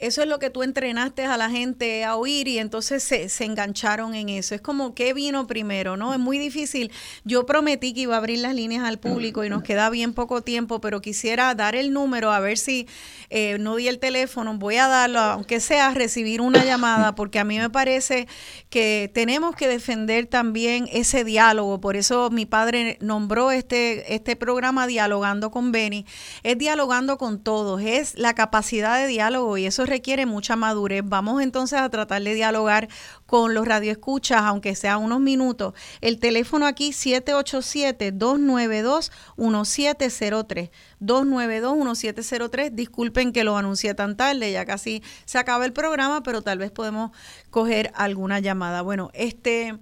eso es lo que tú entrenaste a la gente a oír y entonces se, se, engancharon en eso. Es como, ¿qué vino primero? ¿no? Es muy difícil. Yo prometí que iba a abrir las líneas al público y nos queda bien poco tiempo, pero quisiera dar el número a ver si eh, no di el teléfono. Voy a darlo, aunque sea recibir una llamada, porque a mí me parece que tenemos que defender también ese diálogo. Por eso mi padre nombró este, este programa Dialogando con Beni. Es dialogando con todos, es la capacidad de diálogo y eso requiere mucha madurez. Vamos entonces a tratar de dialogar con los radioescuchas, aunque sea unos minutos. El teléfono aquí 787-292-1703. 292-1703. Disculpen que lo anuncié tan tarde, ya casi se acaba el programa, pero tal vez podemos coger alguna llamada. Bueno, este,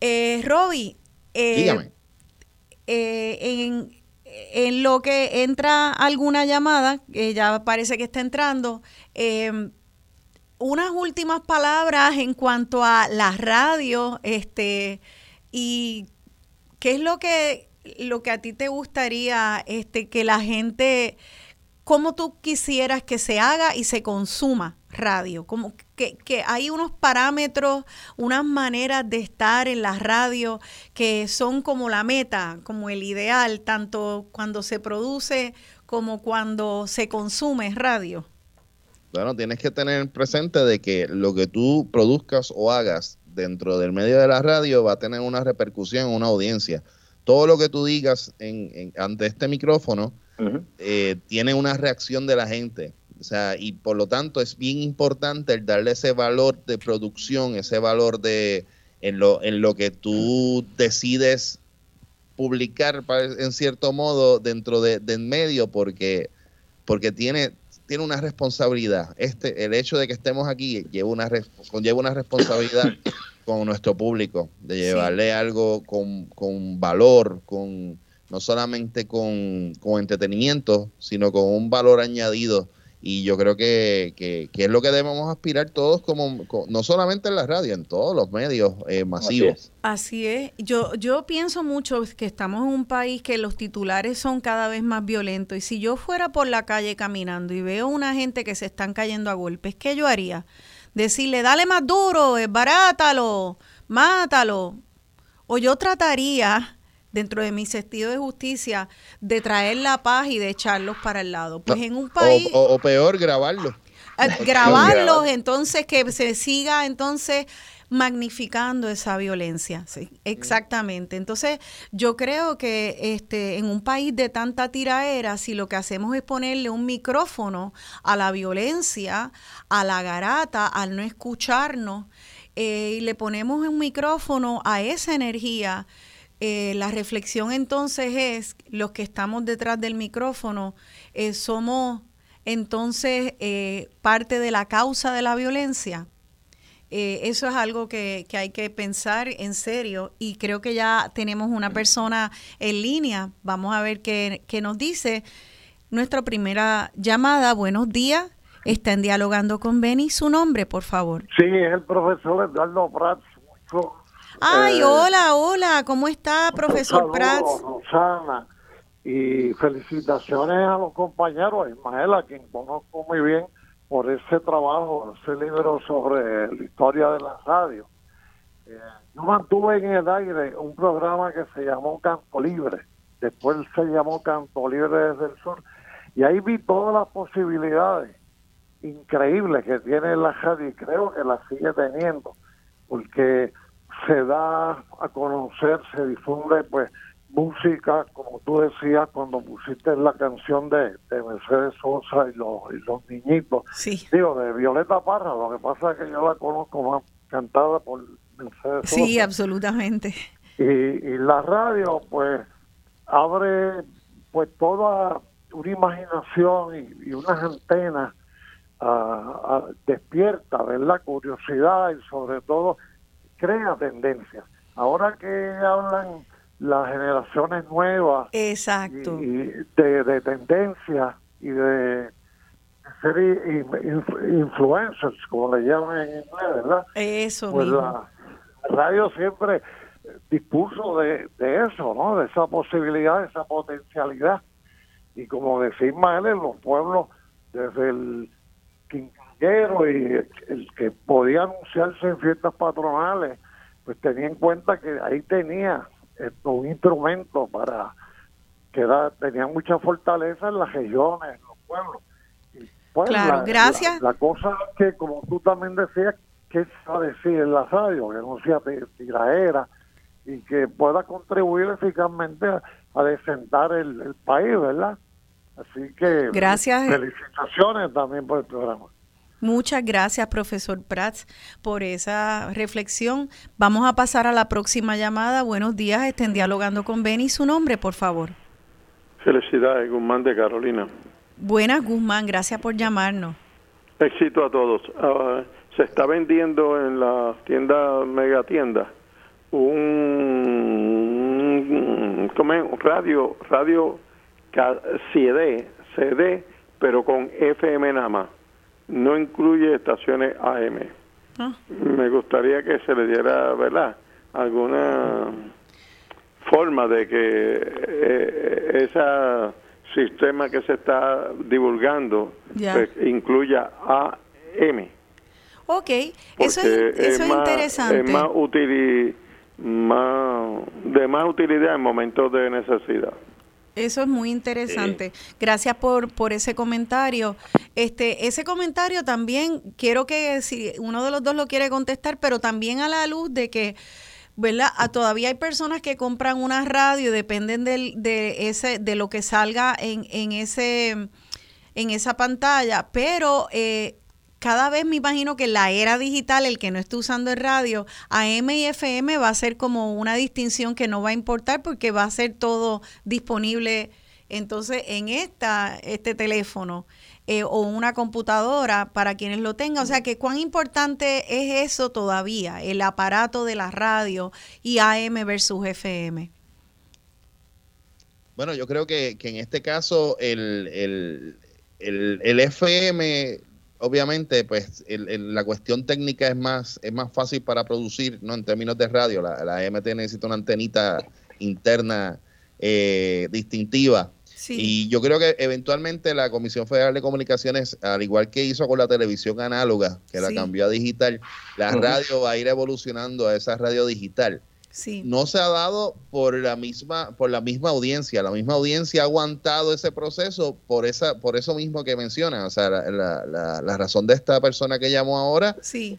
eh, Roby, eh, eh, en, en, lo que entra alguna llamada, que ya parece que está entrando, eh, unas últimas palabras en cuanto a la radio, este, y qué es lo que lo que a ti te gustaría este que la gente cómo tú quisieras que se haga y se consuma radio, como que, que, hay unos parámetros, unas maneras de estar en la radio que son como la meta, como el ideal, tanto cuando se produce como cuando se consume radio. Bueno, tienes que tener presente de que lo que tú produzcas o hagas dentro del medio de la radio va a tener una repercusión en una audiencia. Todo lo que tú digas en, ante este micrófono eh, tiene una reacción de la gente. O sea, y por lo tanto es bien importante el darle ese valor de producción, ese valor de en lo, en lo que tú decides publicar en cierto modo dentro de, del medio porque, porque tiene, tiene una responsabilidad. Este, el hecho de que estemos aquí lleva una, conlleva una responsabilidad con nuestro público, de llevarle algo con, con valor, con no solamente con, con entretenimiento, sino con un valor añadido y yo creo que, que, es lo que debemos aspirar todos como, no solamente en la radio, en todos los medios eh, masivos. Así es. Yo, yo pienso mucho que estamos en un país que los titulares son cada vez más violentos y si yo fuera por la calle caminando y veo una gente que se están cayendo a golpes, ¿qué yo haría? Decirle, dale más duro, barátalo, mátalo. O yo trataría dentro de mi sentido de justicia, de traer la paz y de echarlos para el lado. Pues en un país... O, peor, grabarlos. grabarlos, entonces que se siga entonces magnificando esa violencia. Sí, exactamente. Entonces, yo creo que este, en un país de tanta tiraera, si lo que hacemos es ponerle un micrófono a la violencia, a la garata, al no escucharnos, eh, y le ponemos un micrófono a esa energía, eh, la reflexión entonces es, los que estamos detrás del micrófono, eh, somos entonces eh, parte de la causa de la violencia. eso es algo que, hay que pensar en serio y creo que ya tenemos una persona en línea. Vamos a ver qué, nos dice. Nuestra primera llamada, buenos días. Están dialogando con Benny. Su nombre, por favor. Sí, es el profesor Eduardo Prats. Ay, eh, hola, hola, ¿cómo está, profesor Prats? Rosana, y felicitaciones a los compañeros, Ismael, a quien conozco muy bien por ese trabajo, ese libro sobre la historia de la radio. Eh, yo mantuve en el aire un programa que se llamó Campo Libre, después se llamó Campo Libre desde el Sur, y ahí vi todas las posibilidades increíbles que tiene la radio y creo que la sigue teniendo, porque se da a conocer, se difunde pues música, como tú decías cuando pusiste la canción de, Mercedes Sosa y los, los niñitos. Sí. Digo, de Violeta Parra, lo que pasa es que yo la conozco más cantada por Mercedes Sosa. Sí, absolutamente. Y, y la radio pues abre pues toda una imaginación y, unas antenas uh, despierta, la Curiosidad y sobre todo crea tendencias. Ahora que hablan las generaciones nuevas Exacto. Y, de, de tendencias y de ser influencers, como le llaman en inglés, ¿verdad? Eso pues La radio siempre dispuso de, de eso, ¿no? De esa posibilidad, de esa potencialidad. Y como decía en los pueblos, desde el y el que podía anunciarse en fiestas patronales, pues tenía en cuenta que ahí tenía un instrumento para que tenía mucha fortaleza en las regiones, en los pueblos. Pues, claro, gracias. La, cosa que, como tú también decías, que se va a decir en la radio, que no sea tiraera y que pueda contribuir eficazmente a, desentar el, el país, ¿verdad? Así que gracias. felicitaciones también por el programa. Muchas gracias, profesor Prats, por esa reflexión. Vamos a pasar a la próxima llamada. Buenos días, estén dialogando con Benny. Su nombre, por favor. Felicidades, Guzmán de Carolina. Buenas, Guzmán, gracias por llamarnos. Éxito a todos. Ah, se está vendiendo en la tienda, mega tienda, un, un radio, radio CD, CD, pero con FM nada más no incluye estaciones AM. Ah. Me gustaría que se le diera, ¿verdad? Alguna forma de que eh, ese sistema que se está divulgando pues, incluya AM. Ok, eso es, eso es, interesante. Es más, útil más, de más utilidad en momentos de necesidad. Eso es muy interesante. Gracias por, por ese comentario. Este, ese comentario también quiero que si uno de los dos lo quiere contestar, pero también a la luz de que ¿verdad? A, todavía hay personas que compran una radio, dependen del, de ese, de lo que salga en, en ese, en esa pantalla, pero eh, cada vez me imagino que la era digital, el que no esté usando el radio, AM y FM va a ser como una distinción que no va a importar porque va a ser todo disponible entonces en esta, este teléfono eh, o una computadora para quienes lo tengan. O sea que cuán importante es eso todavía, el aparato de la radio y AM versus FM. Bueno, yo creo que, en este caso el, el, el, el FM obviamente, pues la cuestión técnica es más, es más fácil para producir, ¿no? En términos de radio, la, la MT necesita una antenita interna eh, distintiva. Y yo creo que eventualmente la Comisión Federal de Comunicaciones, al igual que hizo con la televisión análoga, que la cambió a digital, la radio va a ir evolucionando a esa radio digital. No se ha dado por la misma por la misma audiencia. La misma audiencia ha aguantado ese proceso por esa por eso mismo que menciona. O sea, la, la, razón de esta persona que llamó ahora,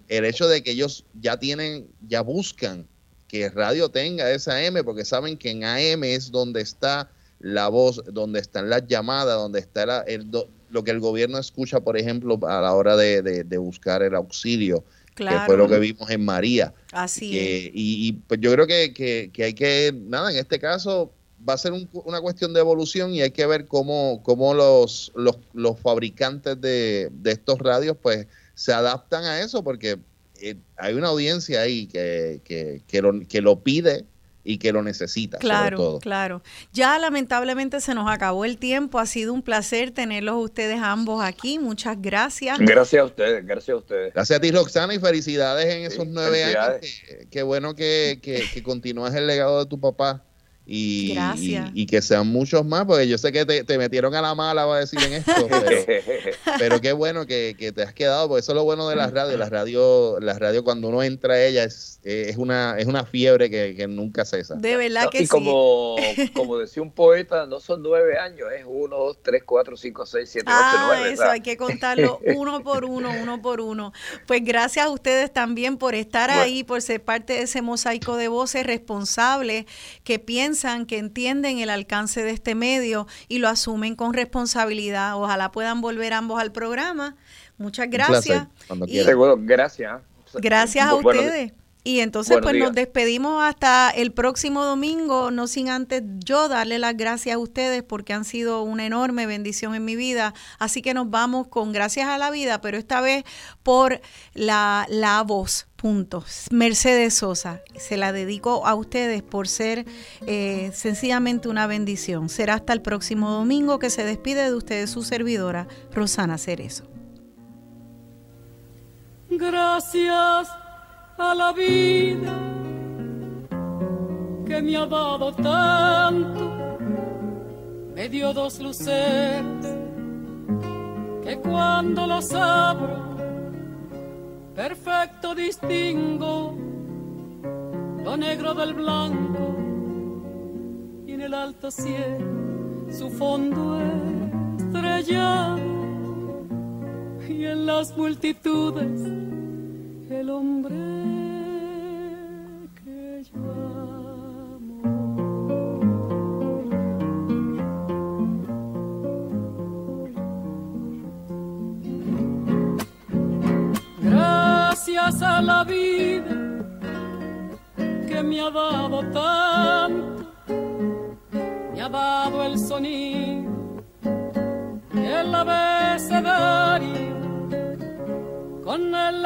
el hecho de que ellos ya tienen, ya buscan que radio tenga esa M, porque saben que en AM es donde está la voz, donde están las llamadas, donde está el, lo que el gobierno escucha, por ejemplo, a la hora de, de buscar el auxilio que fue lo que vimos en María. Así es. Y, pues yo creo que, que, hay que, nada, en este caso va a ser una cuestión de evolución y hay que ver cómo, cómo los, los, los fabricantes de, de, estos radios pues se adaptan a eso, porque eh, hay una audiencia ahí que, que, que, lo, que lo pide y que lo necesita. Claro, sobre todo. claro. Ya lamentablemente se nos acabó el tiempo. Ha sido un placer tenerlos ustedes ambos aquí. Muchas gracias. Gracias a ustedes, gracias a ustedes. Gracias a ti, Roxana, y felicidades en esos nueve años. Qué, bueno que, que, que continúas el legado de tu papá y, y, que sean muchos más, porque yo sé que te, metieron a la mala, va a decir en esto, pero, qué bueno que, te has quedado, porque eso es lo bueno de las radios. Las radios, las radio cuando uno entra a ella es, es, una, es una fiebre que, nunca cesa. De verdad que y como, como decía un poeta, no son nueve años, es uno, dos, tres, cuatro, cinco, seis, siete, ocho, ah, nueve. Eso hay que contarlo uno por uno, uno por uno. Pues gracias a ustedes también por estar ahí, por ser parte de ese mosaico de voces responsables que piensan que entienden el alcance de este medio y lo asumen con responsabilidad. Ojalá puedan volver ambos al programa. Muchas gracias. gracias. Gracias a ustedes. Y entonces pues nos despedimos hasta el próximo domingo, no sin antes yo darle las gracias a ustedes porque han sido una enorme bendición en mi vida. Así que nos vamos con gracias a la vida, pero esta vez por la, la voz. Punto. Mercedes Sosa, se la dedico a ustedes por ser eh, sencillamente una bendición. Será hasta el próximo domingo que se despide de ustedes su servidora, Rosana Cerezo. Gracias a la vida que me ha dado tanto, me dio dos luces que cuando los abro, perfecto distingo lo negro del blanco y en el alto cielo su fondo estrellado y en las multitudes el hombre que yo amo. Gracias a la vida que me ha dado tanto, me ha dado el sonido, el abecedario con el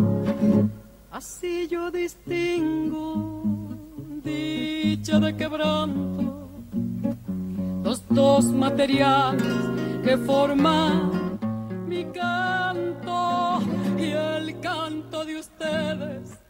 Así yo distingo dicha de quebranto, los dos materiales que forman mi canto y el canto de ustedes